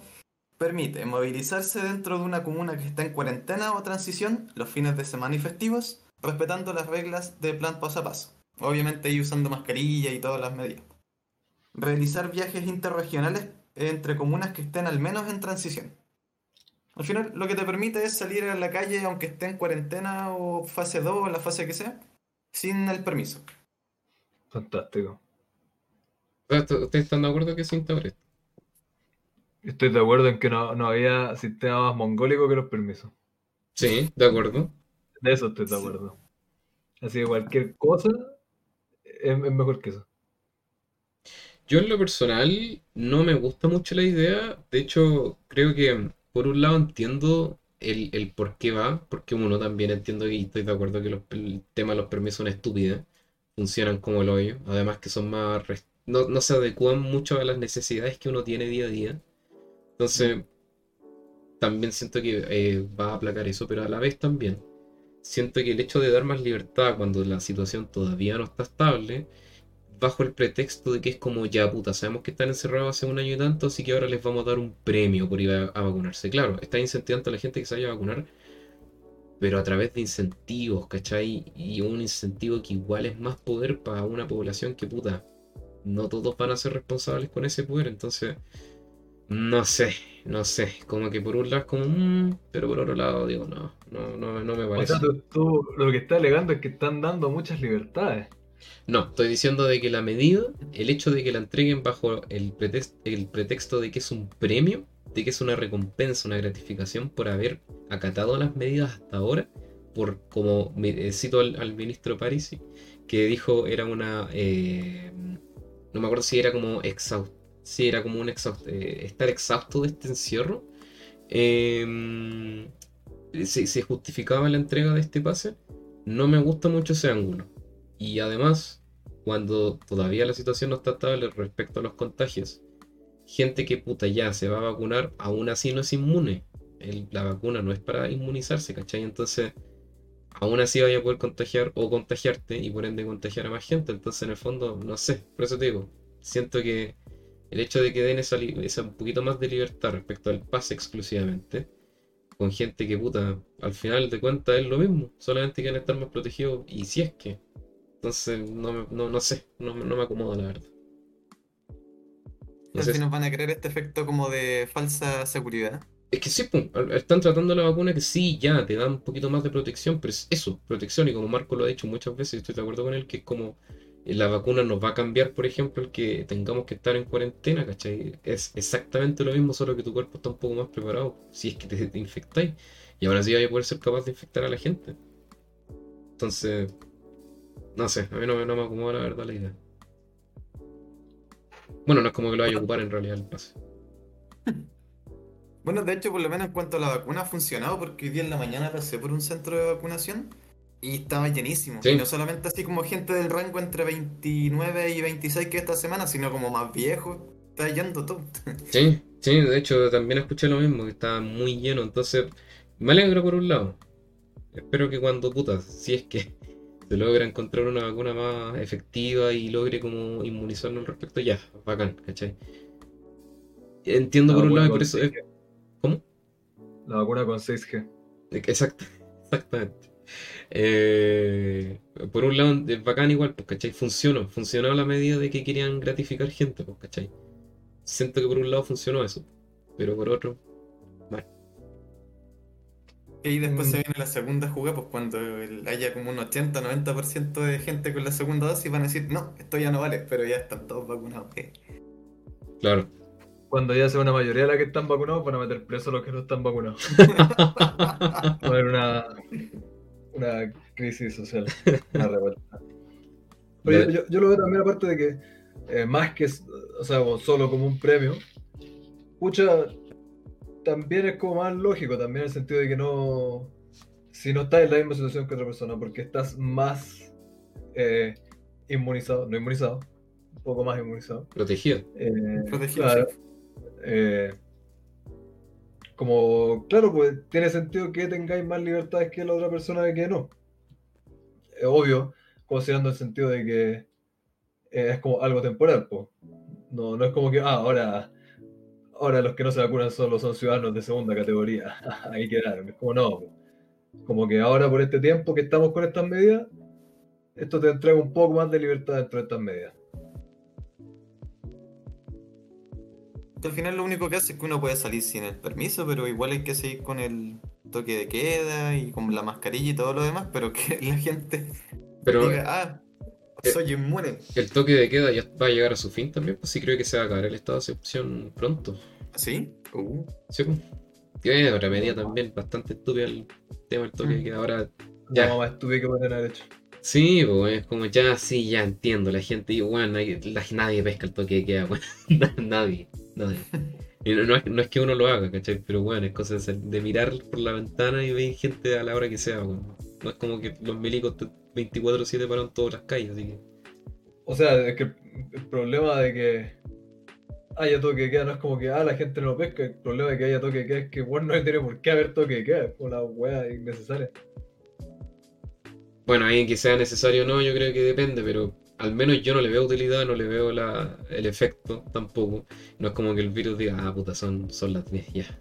Permite movilizarse dentro de una comuna que está en cuarentena o transición los fines de semana y festivos, respetando las reglas de plan paso a paso. Obviamente ahí usando mascarilla y todas las medidas. Realizar viajes interregionales entre comunas que estén al menos en transición. Al final, lo que te permite es salir a la calle aunque esté en cuarentena o fase 2 o la fase que sea, sin el permiso.
Fantástico.
¿Ustedes están de acuerdo que se instaure esto?
Estoy de acuerdo en que no, no había sistema más mongólico que los permisos.
Sí, de acuerdo.
De eso estoy de
Sí.
acuerdo. Así que cualquier cosa es, es mejor que eso.
Yo en lo personal no me gusta mucho la idea. De hecho, creo que por un lado entiendo el, el por qué va, porque uno también entiendo y estoy de acuerdo que los- el tema de los permisos son estúpidos, funcionan como el hoyo, además que son más, no, no se adecuan mucho a las necesidades que uno tiene día a día, entonces también siento que eh, va a aplacar eso, pero a la vez también siento que el hecho de dar más libertad cuando la situación todavía no está estable, bajo el pretexto de que es como ya puta, sabemos que están encerrados hace un año y tanto, así que ahora les vamos a dar un premio por ir a, a vacunarse. Claro, está incentivando a la gente que se vaya a vacunar, pero a través de incentivos, ¿cachai? Y un incentivo que igual es más poder para una población que puta, no todos van a ser responsables con ese poder, entonces, no sé, no sé, como que por un lado es como, "Mm", pero por otro lado digo, no, no, no, no me
O
parece.
sea, tú, tú lo que estás alegando es que están dando muchas libertades.
No, estoy diciendo de que la medida, el hecho de que la entreguen bajo el pretexto, el pretexto de que es un premio, de que es una recompensa, una gratificación por haber acatado las medidas hasta ahora, por como me- eh, cito al, al ministro Parisi, que dijo era una, eh, no me acuerdo si era como exhausto, si era como un eh, estar exhausto de este encierro, eh, se, justificaba la entrega de este pase. No me gusta mucho ese ángulo. Y además, cuando todavía la situación no está estable respecto a los contagios, gente que puta ya se va a vacunar, aún así no es inmune. La vacuna no es para inmunizarse, ¿cachai? Entonces, aún así vaya a poder contagiar o contagiarte y por ende contagiar a más gente. Entonces, en el fondo, no sé, por eso te digo, siento que el hecho de que den esa, un poquito más de libertad respecto al pase exclusivamente, con gente que puta, al final de cuentas es lo mismo, solamente quieren estar más protegidos y si es que. Entonces, no, me- no, no sé, no, me- no me acomoda la verdad. No sé si-
nos van a creer este efecto como de falsa seguridad.
Es que sí, pum, están tratando la vacuna que sí, ya, te dan un poquito más de protección, pero es eso, protección, y como Marco lo ha dicho muchas veces, estoy de acuerdo con él, que es como la vacuna nos va a cambiar, por ejemplo, el que tengamos que estar en cuarentena, ¿cachai? Es exactamente lo mismo, solo que tu cuerpo está un poco más preparado, si es que te, infectáis, y ahora sí vaya a poder ser capaz de infectar a la gente. Entonces, no sé, a mí no, no me acomoda la verdad la idea. Bueno, no es como que lo vaya a ocupar en realidad el pase.
Bueno, de hecho, por lo menos en cuanto a la vacuna ha funcionado, porque hoy día en la mañana pasé por un centro de vacunación y estaba llenísimo.
Sí.
Y no solamente así como gente del rango entre 29 y 26 que esta semana, sino como más viejo. Está yendo todo.
Sí, sí, de hecho también escuché lo mismo, que estaba muy lleno, entonces me alegro por un lado. Espero que cuando putas, si es que se logra encontrar una vacuna más efectiva y logre como inmunizarnos al respecto, ya, bacán, ¿cachai? Entiendo
La
por un lado y por eso es...
6G.
¿Cómo?
La vacuna con 6G.
Exacto, exactamente. Eh, por un lado es bacán igual, pues, ¿cachai? Funcionó, funcionó a la medida de que querían gratificar gente, pues, ¿cachai? Siento que por un lado funcionó eso, pero por otro,
Y después
Mm.
se viene la segunda jugada, pues cuando haya como un 80-90% de gente con la segunda dosis van a decir, no, esto ya no vale, pero ya están todos vacunados. ¿qué?
claro.
Cuando ya sea una mayoría de las que están vacunados, van a meter presos a los que no están vacunados. Va a haber una, una crisis social, una revuelta. Pero yo, yo- yo lo veo también aparte de que, eh, más que, o sea, o solo como un premio, pucha, también es como más lógico, también en el sentido de que no, si no estás en la misma situación que otra persona, porque estás más eh, inmunizado, no inmunizado, un poco más inmunizado.
Protegido.
eh,
Protegido,
claro,
sí.
eh, como, claro, pues tiene sentido que tengáis más libertades que la otra persona de que no. Es obvio, considerando el sentido de que eh, es como algo temporal, pues. No, no es como que, ah, ahora, ahora los que no se vacunan solo son ciudadanos de segunda categoría. Ahí quedaron. Es como no. Como que ahora por este tiempo que estamos con estas medidas, esto te entrega un poco más de libertad dentro de estas medidas.
Al final lo único que hace es que uno puede salir sin el permiso, pero igual hay que seguir con el toque de queda y con la mascarilla y todo lo demás, pero que la gente
Pero
diga, ah, soy inmune.
el toque de queda ya va a llegar a su fin también, pues sí creo que se va a acabar el estado de excepción pronto.
¿Sí? Uh.
¿Sí? pues? Tiene otra medida también bastante estúpida el tema del toque de queda. Ahora, Ya.
La mamá estúpida que pueden haber hecho.
Sí, pues es como ya, sí, ya entiendo. La gente, y bueno, nadie, nadie pesca el toque de queda, bueno, nadie, nadie. Y no, es, no es que uno lo haga, ¿cachai? Pero bueno, es cosa de, de mirar por la ventana y ver gente a la hora que sea, weón. No es como que los milicos te- 24-7 paran todas las calles, así que.
O sea, es que el problema de que haya toque de queda no es como que ah, la gente no lo pesca. El problema de que haya toque de queda es que bueno, no tiene por qué haber toque de queda. Con la wea innecesaria.
Bueno, ahí que sea necesario o no, yo creo que depende, pero al menos yo no le veo utilidad, no le veo la, el efecto tampoco. No es como que el virus diga, ah, puta, son, son las 10 ya.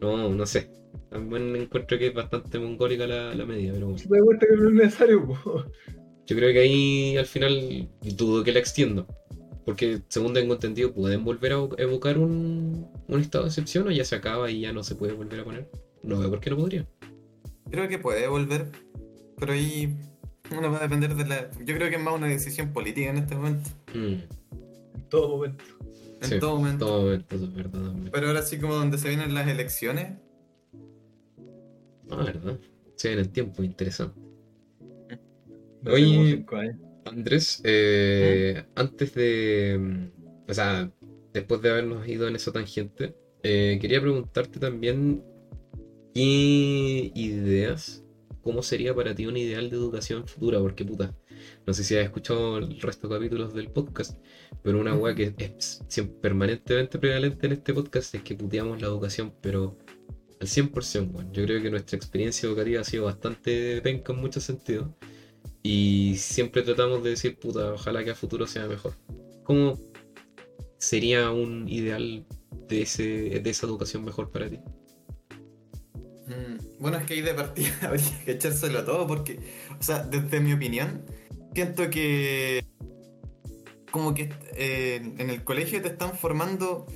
No, no sé. También encuentro que es bastante mongólica la, la medida, pero bueno.
Se da cuenta que no es necesario, po.
Yo creo que ahí al final dudo que la extienda. Porque según tengo entendido, pueden volver a evocar un, un estado de excepción o ya se acaba y ya no se puede volver a poner. No veo por qué no podría.
Creo que puede volver, pero ahí uno va a depender de la... Yo creo que es más una decisión política en este momento,
Mm,
En todo momento.
en
Sí,
todo momento.
todo momento, eso es verdad también.
Pero ahora sí como donde se vienen las elecciones,
Ah, verdad. Se en el tiempo, interesante.
Hace
Oye.
como cinco años.
Andrés, eh, antes de. mm, O sea, después de habernos ido en esa tangente, eh, quería preguntarte también qué ideas, cómo sería para ti un ideal de educación futura, porque puta, no sé si has escuchado el resto de capítulos del podcast, pero una weá que es permanentemente prevalente en este podcast es que puteamos la educación, pero al 100%, weón. Yo creo que nuestra experiencia educativa ha sido bastante penca en muchos sentidos. Y siempre tratamos de decir, puta, ojalá que a futuro sea mejor. ¿Cómo sería un ideal de, ese, de esa educación mejor para ti?
Bueno, es que ahí de partida habría que echárselo todo porque, o sea, desde mi opinión, siento que como que eh, en el colegio te están formando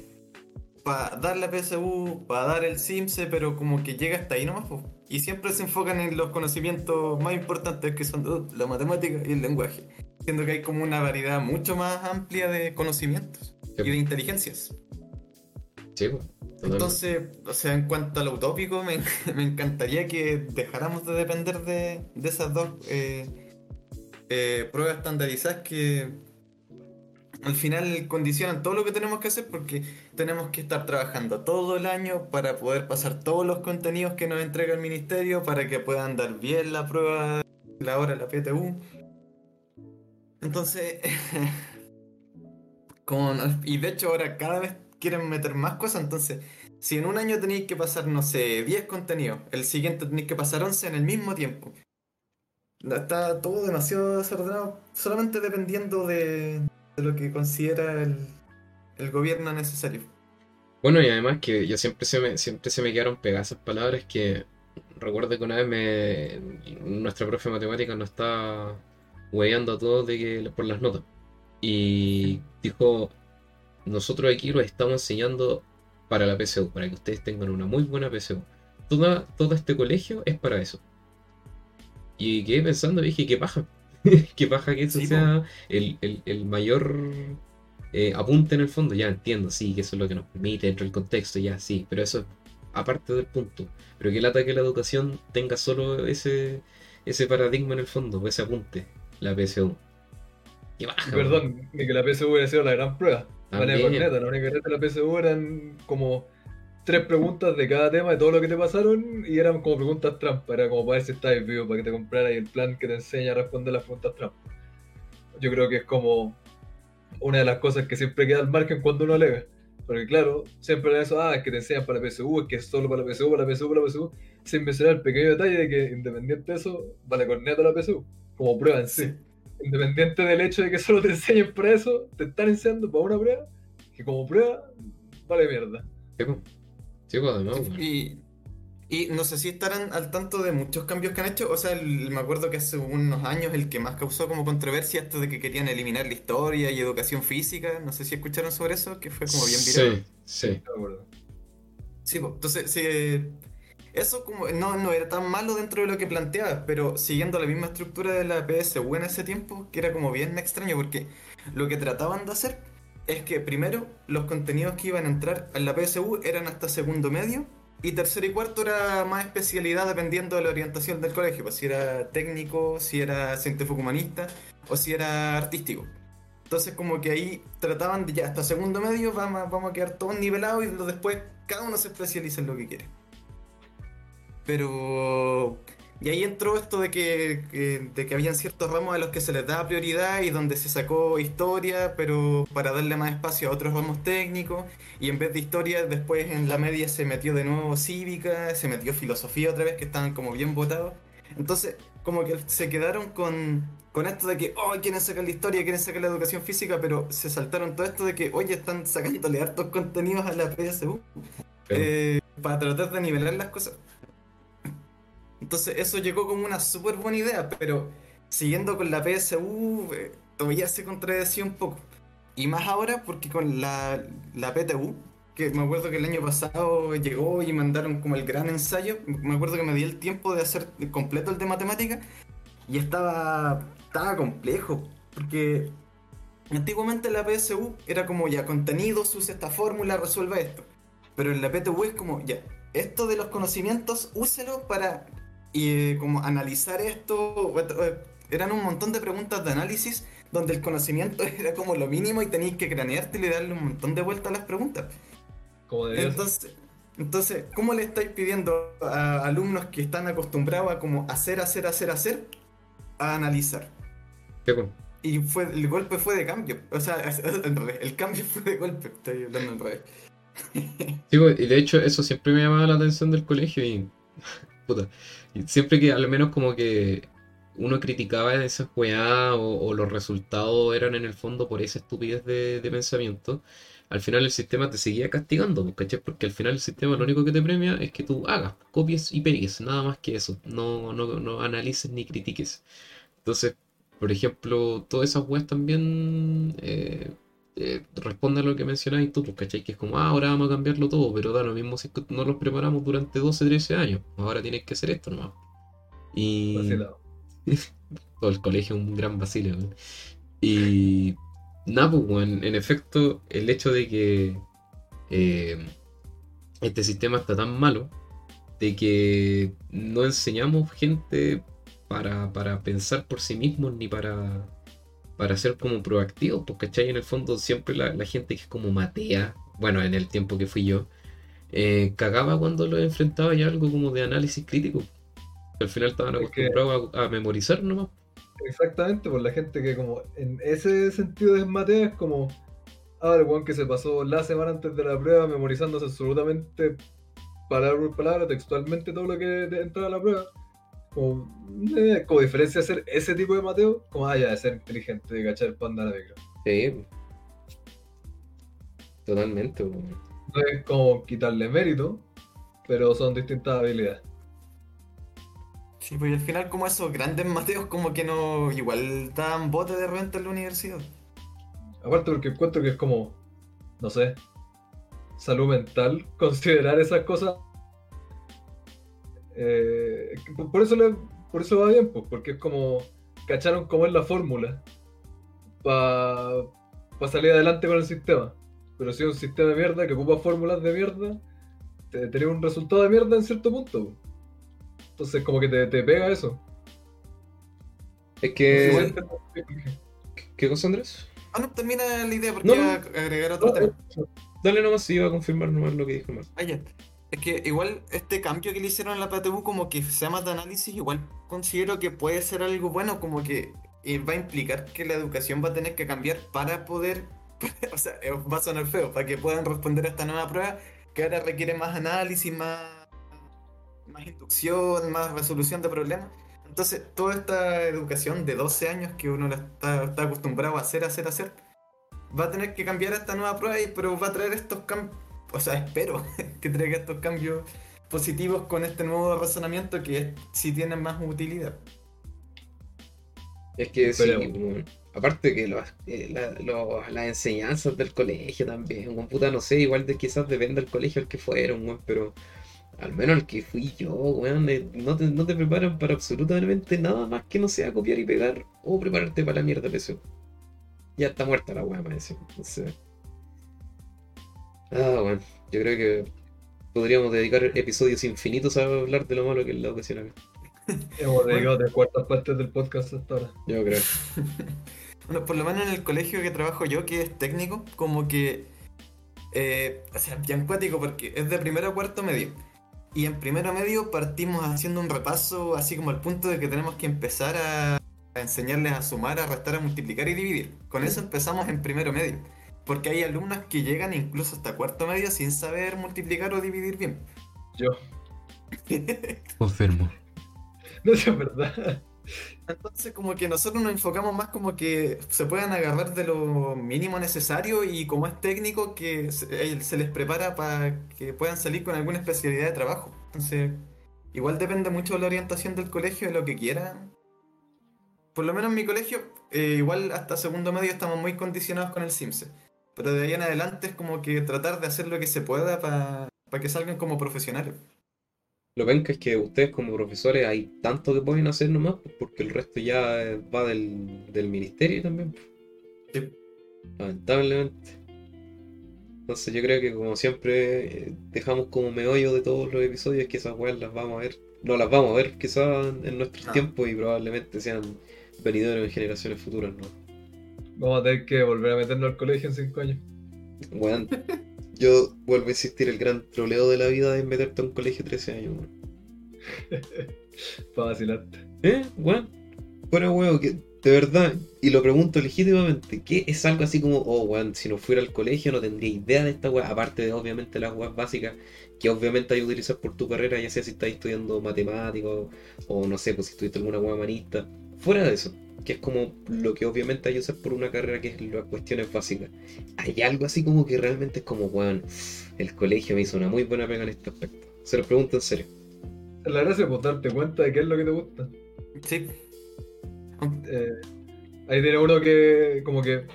para dar la PSU, para dar el CIMSE, pero como que llega hasta ahí nomás. po. Y siempre se enfocan en los conocimientos más importantes que son uh, la matemática y el lenguaje. Siento que hay como una variedad mucho más amplia de conocimientos y de inteligencias.
Sí.
Entonces, o sea, en cuanto a lo utópico, me, me encantaría que dejáramos de depender de, esas dos eh, eh, pruebas estandarizadas que al final condicionan todo lo que tenemos que hacer porque tenemos que estar trabajando todo el año para poder pasar todos los contenidos que nos entrega el ministerio para que puedan dar bien la prueba, la hora, la PTU. Entonces, como no- y de hecho ahora cada vez quieren meter más cosas, entonces si en un año tenéis que pasar, no sé, 10 contenidos, el siguiente tenéis que pasar 11 en el mismo tiempo. Está todo demasiado desordenado, solamente dependiendo de, lo que considera el, el gobierno necesario.
Bueno, y además que yo siempre se me, siempre se me quedaron pegadas esas palabras que recuerdo que una vez me, nuestra profe de matemáticas nos estaba hueveando a todos de que, por las notas. Y dijo, nosotros aquí los estamos enseñando para la PSU, para que ustedes tengan una muy buena PSU. Toda, todo este colegio es para eso. Y quedé pensando, dije, qué paja. qué paja que eso
Sí,
sea el, el- el mayor eh, apunte en el fondo. Ya entiendo, sí, que eso es lo que nos permite dentro del contexto, ya sí, pero eso es aparte del punto. Pero que lata que la educación tenga solo ese, ese paradigma en el fondo, ese apunte, la PSU. Qué baja,
Perdón, ni que la PSU hubiera sido la gran prueba. Manera
También.
corneta, la única neta de la PSU eran como tres preguntas de cada tema de todo lo que te pasaron y eran como preguntas trampa. Era como para ver si estabas vivo, para que te compraras el plan que te enseña a responder las preguntas trampa. Yo creo que es como una de las cosas que siempre queda al margen cuando uno alega. Porque claro, siempre era eso, ah, es que te enseñan para la PSU, es que es solo para la PSU, para la PSU, para la PSU, sin mencionar el pequeño detalle de que independiente de eso, vale corneta la PSU, como prueba en sí. Independiente del hecho de que solo te enseñen para eso, te están enseñando para una prueba, que como prueba, vale mierda.
Sí, además.
Y, y no sé si estarán al tanto de muchos cambios que han hecho. O sea, el- me acuerdo que hace unos años el que más causó como controversia esto de que querían eliminar la historia y educación física. No sé si escucharon sobre eso, que fue como bien viral.
Sí, sí.
Acuerdo.
Sí, po. entonces, sí, eso como no, no era tan malo dentro de lo que planteaba, pero siguiendo la misma estructura de la PSU en ese tiempo, que era como bien extraño, porque lo que trataban de hacer es que primero los contenidos que iban a entrar en la PSU eran hasta segundo medio, y tercero y cuarto era más especialidad dependiendo de la orientación del colegio, pues si era técnico, si era científico humanista o si era artístico. Entonces como que ahí trataban de ya hasta segundo medio vamos, vamos a quedar todos nivelados y después cada uno se especializa en lo que quiere. Pero... Y ahí entró esto de que, de que habían ciertos ramos a los que se les daba prioridad y donde se sacó historia, pero para darle más espacio a otros ramos técnicos. Y en vez de historia, después en la media se metió de nuevo cívica, se metió filosofía otra vez, que estaban como bien votados. Entonces, como que se quedaron con, con esto de que, oh, quieren sacar la historia, quieren sacar la educación física, pero se saltaron todo esto de que, oye, están sacándole hartos contenidos a la PSU eh, para tratar de nivelar las cosas. Entonces, eso llegó como una súper buena idea, pero siguiendo con la PSU, eh, todavía se contradecía un poco. Y más ahora porque con la, la PTU, que me acuerdo que el año pasado llegó y mandaron como el gran ensayo, me acuerdo que me di el tiempo de hacer completo el de matemática y estaba, estaba complejo, porque antiguamente la PSU era como ya contenidos, use esta fórmula, resuelva esto. Pero en la PTU es como ya, esto de los conocimientos, úselo para y, como analizar esto. eh, Eran un montón de preguntas de análisis donde el conocimiento era como lo mínimo y tenías que cranearte y darle un montón de vueltas a las preguntas.
Como.
Entonces, entonces, ¿cómo le estáis pidiendo a alumnos que están acostumbrados a como hacer, hacer, hacer, hacer, a analizar?
Qué.
Y fue, el golpe fue de cambio. O sea, al revés, el cambio fue de golpe. Estoy hablando al revés.
Sí, pues, y de hecho eso siempre me llamaba la atención del colegio y... Puta. Siempre que al menos como que uno criticaba esas weá o, los resultados eran en el fondo por esa estupidez de, de pensamiento, al final el sistema te seguía castigando, pues, ¿cachai? Porque al final el sistema lo único que te premia es que tú hagas, copies y pegues, nada más que eso. No, no, no analices ni critiques. Entonces, por ejemplo, todas esas weas también eh, eh, responden a lo que mencionabas tú, pues, ¿cachai? Que es como, ah, ahora vamos a cambiarlo todo, pero da lo mismo si es que no los preparamos durante 12, 13 años. Ahora tienes que hacer esto nomás. Y todo el colegio es un gran weón. Y nada, pues, weón, en efecto, el hecho de que eh, este sistema está tan malo, de que no enseñamos gente para, para pensar por sí mismos ni para, para ser como proactivos, pues, ¿cachai? En el fondo siempre la, la gente que es como matea, bueno, en el tiempo que fui yo, eh, cagaba cuando lo enfrentaba ya algo como de análisis crítico. Al final estaban acostumbrados a, a memorizar nomás.
Exactamente, por la gente que como en ese sentido de matea es como, ah, el weón que se pasó la semana antes de la prueba memorizándose absolutamente palabra por palabra, textualmente todo lo que entraba a la prueba. Como, eh, como diferencia de hacer ese tipo de mateo, como ah, ya, de ser inteligente, de cachar el panda a la micro.
Sí. Totalmente.
No es como quitarle mérito, pero son distintas habilidades.
Sí, pues al final como esos grandes mateos como que no igual daban bote de repente en la universidad.
Aparte porque encuentro que es como, no sé, salud mental, considerar esas cosas. Eh, por- eso le- por eso va bien, pues, porque es como cacharon cómo es la fórmula para salir adelante con el sistema. Pero si es un sistema de mierda que ocupa fórmulas de mierda, te tenés un resultado de mierda en cierto punto. pues. Entonces como que te, te pega eso.
Es que. ¿Qué cosa, Andrés?
Ah, no, termina la idea porque
No,
iba
no.
a agregar otro tema.
Dale nomás si iba a confirmar nomás lo que dijo Mar.
Ah, ya. Es que igual este cambio que le hicieron a la PTU como que sea más de análisis, igual considero que puede ser algo bueno, como que eh, va a implicar que la educación va a tener que cambiar para poder, o sea, eh, va a sonar feo, para que puedan responder a esta nueva prueba que ahora requiere más análisis, más, más inducción, más resolución de problemas. Entonces, toda esta educación de 12 años que uno está, está acostumbrado a hacer, hacer, hacer, va a tener que cambiar a esta nueva prueba, y- pero va a traer estos cambios, o sea, espero que traiga estos cambios positivos con este nuevo razonamiento que sí tienen más utilidad.
Es que sí, aparte que los- eh, la- los- las enseñanzas del colegio también, weón, puta, no sé, igual de quizás depende del colegio al que fueron, weón, pero al menos el que fui yo, weón, eh, no te, no te preparan para absolutamente nada más que no sea copiar y pegar o prepararte para la mierda PSU. Ya está muerta la weá, parece. Entonces. Ah, bueno, yo creo que podríamos dedicar episodios infinitos a hablar de lo malo que es la educación acá.
Hemos dedicado tres cuartas partes del podcast hasta ahora.
Yo creo.
Bueno, por lo menos en el colegio que trabajo yo, que es técnico, como que. eh, o sea, bien cuático porque es de primero a cuarto medio. Y en primero medio partimos haciendo un repaso, así como al punto de que tenemos que empezar a, a enseñarles a sumar, a restar, a multiplicar y dividir. Con eso empezamos en primero medio. Porque hay alumnos que llegan incluso hasta cuarto medio sin saber multiplicar o dividir bien.
Yo.
Confirmo.
No es verdad.
Entonces como que nosotros nos enfocamos más como que se puedan agarrar de lo mínimo necesario y como es técnico que se, eh, se les prepara para que puedan salir con alguna especialidad de trabajo. Entonces, igual depende mucho de la orientación del colegio, de lo que quieran. Por lo menos en mi colegio, eh, igual hasta segundo medio estamos muy condicionados con el CIMSE. Pero de ahí en adelante es como que tratar de hacer lo que se pueda para que salgan como profesionales.
Lo penca es que ustedes como profesores hay tanto que pueden hacer nomás, pues, porque el resto ya eh, va del, del ministerio también. pues.
Sí.
Lamentablemente. Entonces yo creo que como siempre eh, dejamos como meollo de todos los episodios que esas weas las vamos a ver. No las vamos a ver quizás en, en nuestros
Ah.
tiempos y probablemente sean venideros en generaciones futuras, ¿no?
Vamos a tener que volver a meternos al colegio en 5 años.
Weón, yo vuelvo a insistir, el gran troleo de la vida es meterte a un colegio de 13 años, weón.
Para vacilarte.
¿Eh? Weón. Bueno, weón, que de verdad, y lo pregunto legítimamente, ¿qué es algo así como, oh, weón, si no fuera al colegio no tendría idea de esta weá, aparte de obviamente las weas básicas que obviamente hay que utilizar por tu carrera, ya sea si estás estudiando matemáticos o no sé, pues si estudiaste alguna weá humanista, fuera de eso, que es como lo que obviamente hay que usar por una carrera que es las cuestiones básicas. Hay algo así como que realmente es como, weón, el colegio me hizo una muy buena pega en este aspecto. Se lo pregunto en serio.
La gracia es pues, darte cuenta de qué es lo que te gusta.
Sí.
Eh, ahí tiene uno que, como que,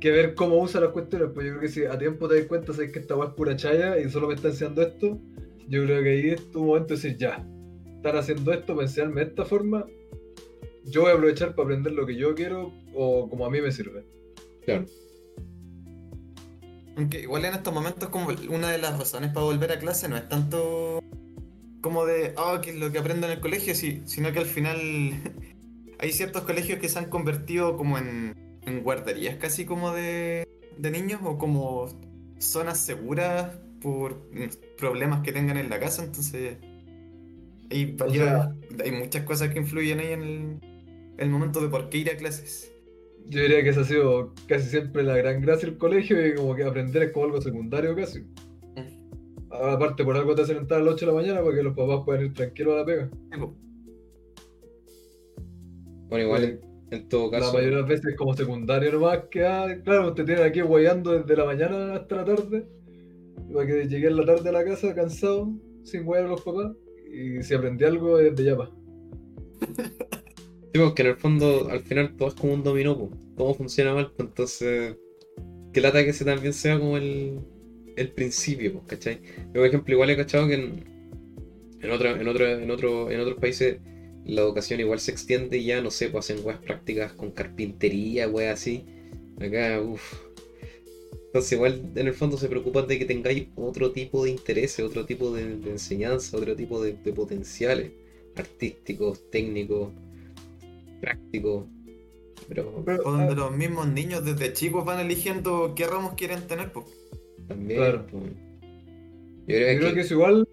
que ver cómo usa las cuestiones. Pues yo creo que si a tiempo te das cuenta, sabes que esta weá es pura chaya y solo me está enseñando esto, yo creo que ahí es tu momento de decir, ya, están haciendo esto para enseñarme de esta forma, yo voy a aprovechar para aprender lo que yo quiero o como a mí me sirve.
Claro.
Aunque igual en estos momentos como una de las razones para volver a clase no es tanto como de, ah, que es lo que aprendo en el colegio, si- sino que al final hay ciertos colegios que se han convertido como en, en guarderías casi como de, de niños o como zonas seguras por problemas que tengan en la casa, entonces hay, varias- hay muchas cosas que influyen ahí en el, el momento de por qué ir a clases.
Yo diría que esa ha sido casi siempre la gran gracia del colegio y como que aprender es como algo secundario casi. Aparte, por algo te hacen entrar a las 8 de la mañana para que los papás puedan ir tranquilos a la pega.
Bueno, igual en, en todo
La
caso...
mayoría de las veces como secundario nomás, que ah, claro, te tienen aquí guayando desde la mañana hasta la tarde, y para que llegué en la tarde a la casa cansado, sin guayar a los papás, y si aprendí algo es de llama.
Porque en el fondo, al final todo es como un dominó, todo funciona mal, pues entonces, que lata que ese también sea como el, el principio, pues, ¿cachai? Yo, por ejemplo, igual he cachado que en, en, otro, en, otro, en, otro, en otros países la educación igual se extiende y ya, no sé, pues hacen weas prácticas con carpintería, weas así. Acá, uff. Entonces igual en el fondo se preocupan de que tengáis otro tipo de intereses, otro tipo de, enseñanza, otro tipo de potenciales artísticos, técnicos, prácticos. Pero
O donde los mismos niños desde chicos van eligiendo qué ramos quieren tener, pues.
también.
Claro.
pues, yo
Yo
creo,
creo
que,
que eso igual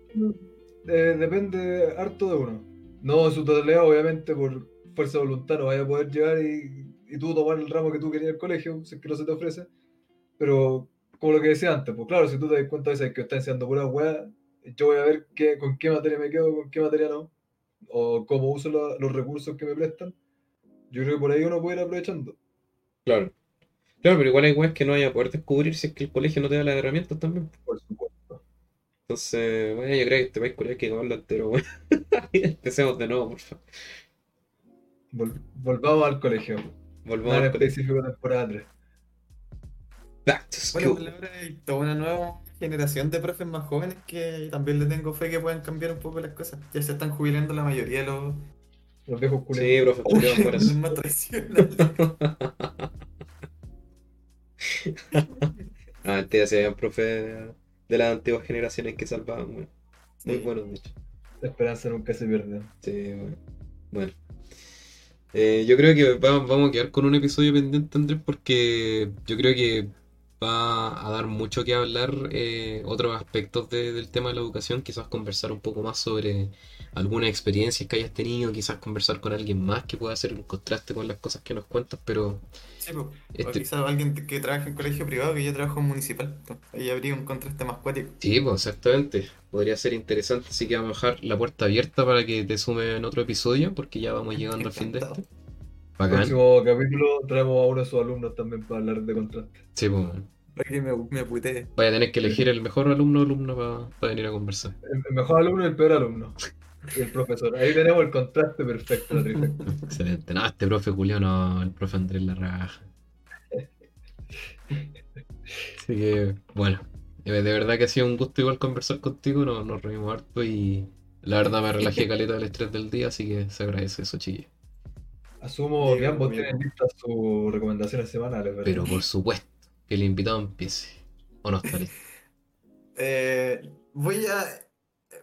eh, depende harto de uno. No en su totalidad, obviamente, por fuerza de voluntad no vaya a poder llegar y, y tú tomar el ramo que tú querías en el colegio, si es que no se te ofrece. Pero, como lo que decía antes, pues claro, si tú te das cuenta a veces que estás enseñando pura weá, yo voy a ver qué, con qué materia me quedo, con qué materia no, o cómo uso la- los recursos que me prestan. Yo creo que por ahí uno puede ir aprovechando.
claro. Claro, pero igual hay weas que no vaya a poder descubrir si es que el colegio no te da las herramientas también.
Por supuesto.
Entonces, bueno, yo creo que este país colegio hay que acabarlo entero, weón. Empecemos de nuevo, por favor.
Vol- volvamos al colegio.
Volvamos al colegio.
específico temporada 3.
Back to
Bueno,
school.
ahora hay toda una nueva generación de profes más jóvenes que también le tengo fe que puedan cambiar un poco las cosas. Ya se están jubilando la mayoría de los,
Los viejos
Sí,
culiados.
profe, culiao, fuera.
los más tradicionales.
Ah, antes ya se habían profe de, de las antiguas generaciones que salvaban, weón. Muy
Sí.
buenos, de hecho.
La esperanza nunca se pierde.
Sí, bueno. Bueno. Eh, yo creo que va- vamos a quedar con un episodio pendiente, Andrés, porque yo creo que va a dar mucho que hablar eh, otros aspectos de- del tema de la educación, quizás conversar un poco más sobre algunas experiencias que hayas tenido, quizás conversar con alguien más que pueda hacer un contraste con las cosas que nos cuentas, pero
Sí, pues. O
este,
quizás alguien que trabaja en colegio privado que yo trabajo en municipal. Ahí habría un contraste más cuático.
sí, pues exactamente, podría ser interesante, así que vamos a dejar la puerta abierta para que te sume en otro episodio, porque ya vamos llegando al fin de este. Bacán.
Próximo capítulo traemos a uno de sus alumnos también para hablar de contraste.
Sí, pues,
Para que me, me putee.
vaya a tener que elegir el mejor alumno o alumna para venir a conversar.
El, el mejor alumno y el peor alumno. Y el profesor. Ahí tenemos el contraste perfecto.
Excelente. No, este profe Julio no, el profe Andrés la raja. Así que, bueno, eh, de verdad que ha sido un gusto igual conversar contigo, nos, nos reímos harto y la verdad me relajé caleta del estrés del día, así que se agradece eso, chiquillos.
Asumo
Bien,
que ambos tienen listas sus recomendaciones semanales, ¿verdad?
Pero por supuesto, que el invitado empiece. ¿O no listo?
Eh, voy a.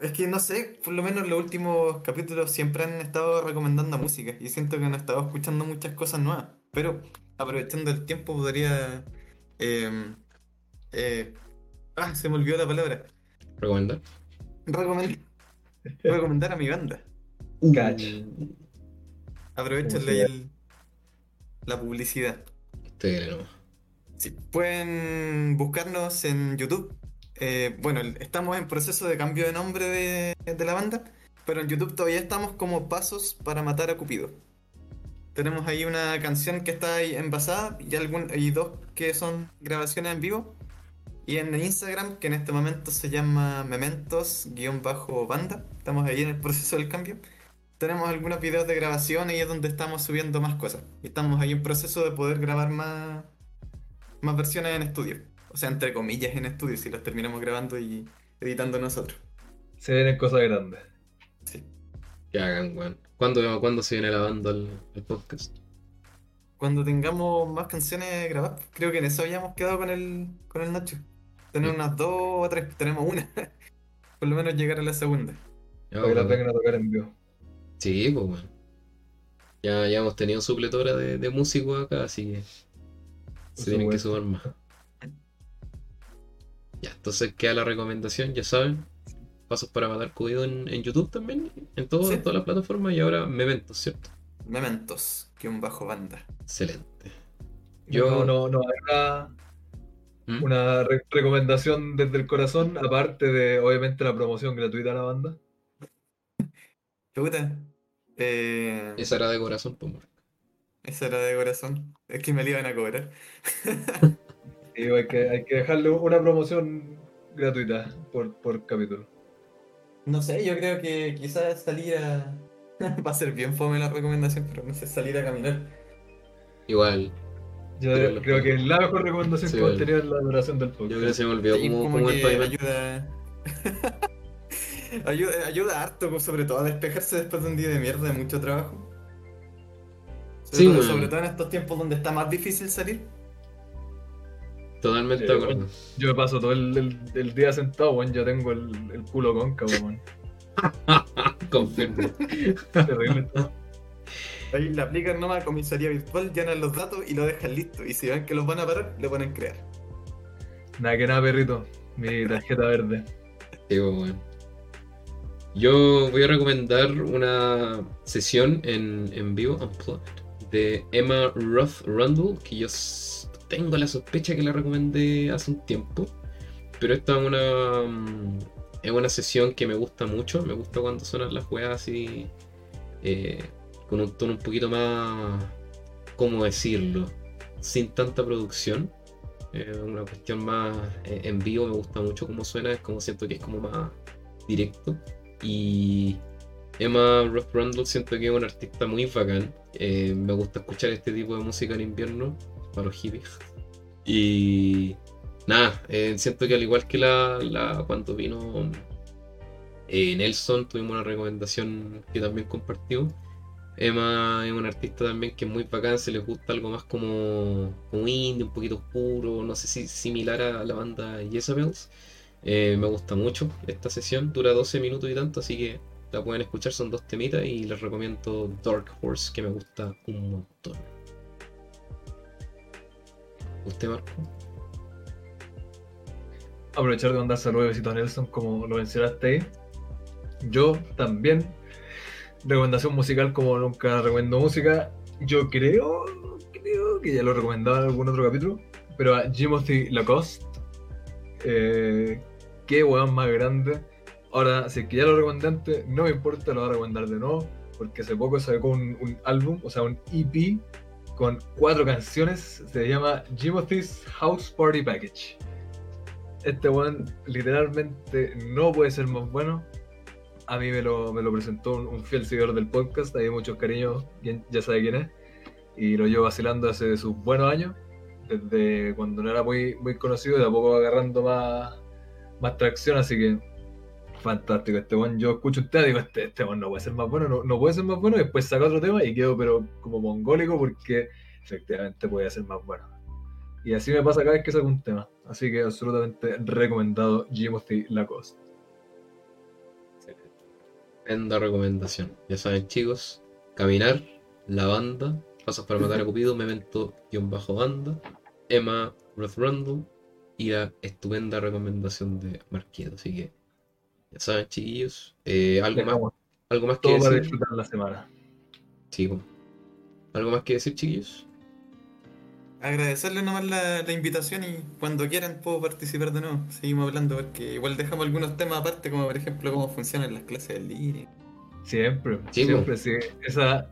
Es que no sé, por lo menos los últimos capítulos siempre han estado recomendando música y siento que han estado escuchando muchas cosas nuevas. Pero aprovechando el tiempo podría. eh, eh, ah, se me olvidó la palabra.
¿Recomendar?
Recomendar, recomendar a mi banda.
Cach.
Aprovechenle
¿Cómo
ahí
se
el- la publicidad.
Este nomás.
Sí, pueden buscarnos en YouTube. Eh, bueno, estamos en proceso de cambio de nombre de, de la banda, pero en YouTube todavía estamos como Pasos para matar a Cupido. Tenemos ahí una canción que está ahí envasada y, algún, y dos que son grabaciones en vivo. Y en Instagram, que en este momento se llama Mementos-banda. Estamos ahí en el proceso del cambio. Tenemos algunos videos de grabación y es donde estamos subiendo más cosas. Y estamos ahí en proceso de poder grabar más, más versiones en estudio. O sea, entre comillas en estudio, si las terminamos grabando y editando nosotros.
Se vienen cosas grandes.
Sí.
Que hagan, weón. ¿Cuándo, cuándo se viene la banda al, al podcast?
Cuando tengamos más canciones grabadas, creo que en eso habíamos quedado con el, con el Nacho. Tenemos
Sí.
unas dos o tres, tenemos una. Por lo menos llegar a la segunda.
Ya,
Para que las
weón.
vengan a tocar en vivo.
Sí, pues bueno. Ya, ya hemos tenido supletora de, de músicos acá, así que se tienen que sumar más. Ya, entonces queda la recomendación, ya saben. Pasos para matar cuido en, en YouTube también, en, todo-
Sí.
todas las plataformas y ahora Mementos, ¿cierto?
Mementos, que un bajo banda.
Excelente.
No,
Yo-
no, no, una,
¿Mm?
una re- recomendación desde el corazón, aparte de obviamente la promoción gratuita a la banda.
Puta. Eh,
Esa era de corazón, pues, Marco.
esa era de corazón. Es que me la iban a cobrar.
Hay que, hay que dejarle una promoción gratuita por, por capítulo.
No sé, yo creo que quizás salir a. Va a ser bien fome la recomendación, pero no sé, salir a caminar.
Igual,
Yo creo que la mejor recomendación
Sí,
que hemos tenido es la duración del
yo
podcast.
creo que se me olvidó
Sí,
cómo,
como
cómo el
que
pavimento.
ayuda. ayuda. Ayuda harto, pues, sobre todo a despejarse después de un día de mierda de mucho trabajo. Sobre,
Sí,
todo, sobre todo en estos tiempos donde está más difícil salir.
Totalmente de acuerdo.
Yo me paso todo el, el- el día sentado, weón, ya tengo el, el culo cóncavo, weón.
Confirmo.
Terrible.
Ahí le aplican nomás a comisaría virtual, llenan los datos y lo dejan listo. Y si ven que los van a parar, le ponen crear.
Nada que nada, perrito. Mi tarjeta verde.
Sí, bueno. Yo voy a recomendar una sesión en, en vivo, Unplugged, de Emma Roth Rundle, que yo tengo la sospecha que la recomendé hace un tiempo. Pero esta es una, mm, es una sesión que me gusta mucho. Me gusta cuando suenan las weas así, eh, con un tono un poquito más, ¿cómo decirlo? Sin tanta producción. Eh, una cuestión más eh, en vivo, me gusta mucho cómo suena, es como siento que es como más directo. Y Emma Roth Rundle siento que es una artista muy bacán. Eh, me gusta escuchar este tipo de música en invierno para los hippies. Y nada, eh, siento que al igual que la, la- cuando vino eh, Nelson, tuvimos una recomendación que también compartió. Emma es una artista también que es muy bacán, se les gusta algo más como, como indie, un poquito oscuro, no sé si similar a la banda Jezebels. Eh, me gusta mucho esta sesión, dura 12 minutos y tanto, así que la pueden escuchar, son dos temitas y les recomiendo Dark Horse que me gusta un montón. ¿Usted, Marco?
Aprovechar de mandar saludos a Nelson, como lo mencionaste ahí. Yo también. Recomendación musical, como nunca recomiendo música. Yo creo, creo que ya lo he recomendado en algún otro capítulo. Pero a Jimothy Lacoste. Eh, qué weón más grande. Ahora, si es que ya lo recomendé antes, no me importa, lo voy a recomendar de nuevo. Porque hace poco sacó un, álbum, o sea, un EP con cuatro canciones. Se llama Jimothy's House Party Package. Este one literalmente no puede ser más bueno. A mí me lo, me lo presentó un, fiel seguidor del podcast, hay muchos cariños, ya sabe quién es. Y lo llevo vacilando hace sus buenos años, desde cuando no era muy, muy conocido, de a poco agarrando más, más tracción, así que fantástico. Este one yo escucho un tema y digo, este, este one no puede ser más bueno, no, no puede ser más bueno, y después saca otro tema y quedo pero como mongólico porque efectivamente puede ser más bueno. Y así me pasa cada vez que saco un tema. Así que absolutamente recomendado Jimothy Lacoste.
Tremenda recomendación. Ya saben, chicos, caminar, la banda, pasos para matar a Cupido, Memento-banda, Emma Roth Randall y la estupenda recomendación de Marquito. Así que, ya saben, chiquillos, eh, algo más, algo más que
todo para
decir.
disfrutar la semana.
Sí, algo más que decir, chiquillos.
Agradecerle nomás la, la invitación y cuando quieran puedo participar de nuevo. Seguimos hablando porque igual dejamos algunos temas aparte, como por ejemplo cómo funcionan las clases del línea.
Siempre,
Sí,
siempre, sí. Esa,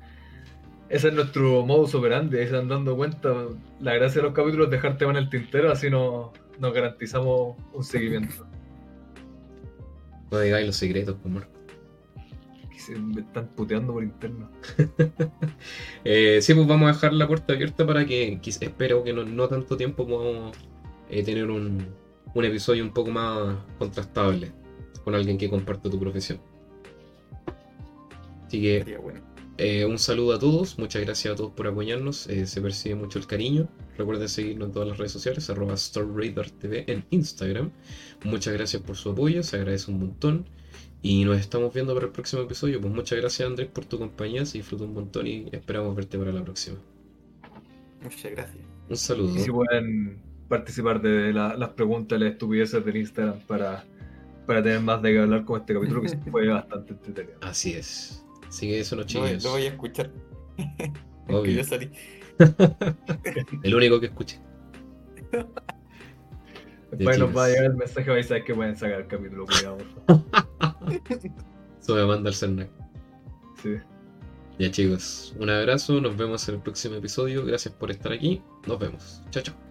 ese es nuestro modus operandi, ahí se dando cuenta. La gracia de los capítulos es dejar tema en el tintero, así no, nos garantizamos un seguimiento.
No digáis los secretos, pues, Marco.
Que se me están puteando por interno.
Eh, sí, pues vamos a dejar la puerta abierta para que, espero que no, no tanto tiempo podamos eh, tener un, un episodio un poco más contrastable con alguien que comparte tu profesión. Así que
bueno.
eh, un saludo a todos, muchas gracias a todos por apoyarnos, eh, se percibe mucho el cariño. Recuerden seguirnos en todas las redes sociales, arroba TV en Instagram. Muchas gracias por su apoyo, se agradece un montón. Y nos estamos viendo para el próximo episodio. Pues muchas gracias Andrés por tu compañía, se disfrutó un montón y esperamos verte para la próxima.
Muchas gracias.
Un saludo.
Y si pueden participar de la- las preguntas las estupideces del Instagram para, para tener más de qué hablar con este capítulo, que fue bastante entretenido.
Así es. Así que eso no chicos.
lo voy a escuchar. que
Obvio.
yo salí.
El único que escuche.
Después nos va a llegar el mensaje, vais a saber que pueden sacar el capítulo, cuidado, por favor.
Eso me manda el Cernac.
Sí.
Ya chicos, un abrazo, nos vemos en el próximo episodio. Gracias por estar aquí. Nos vemos. Chao, chao.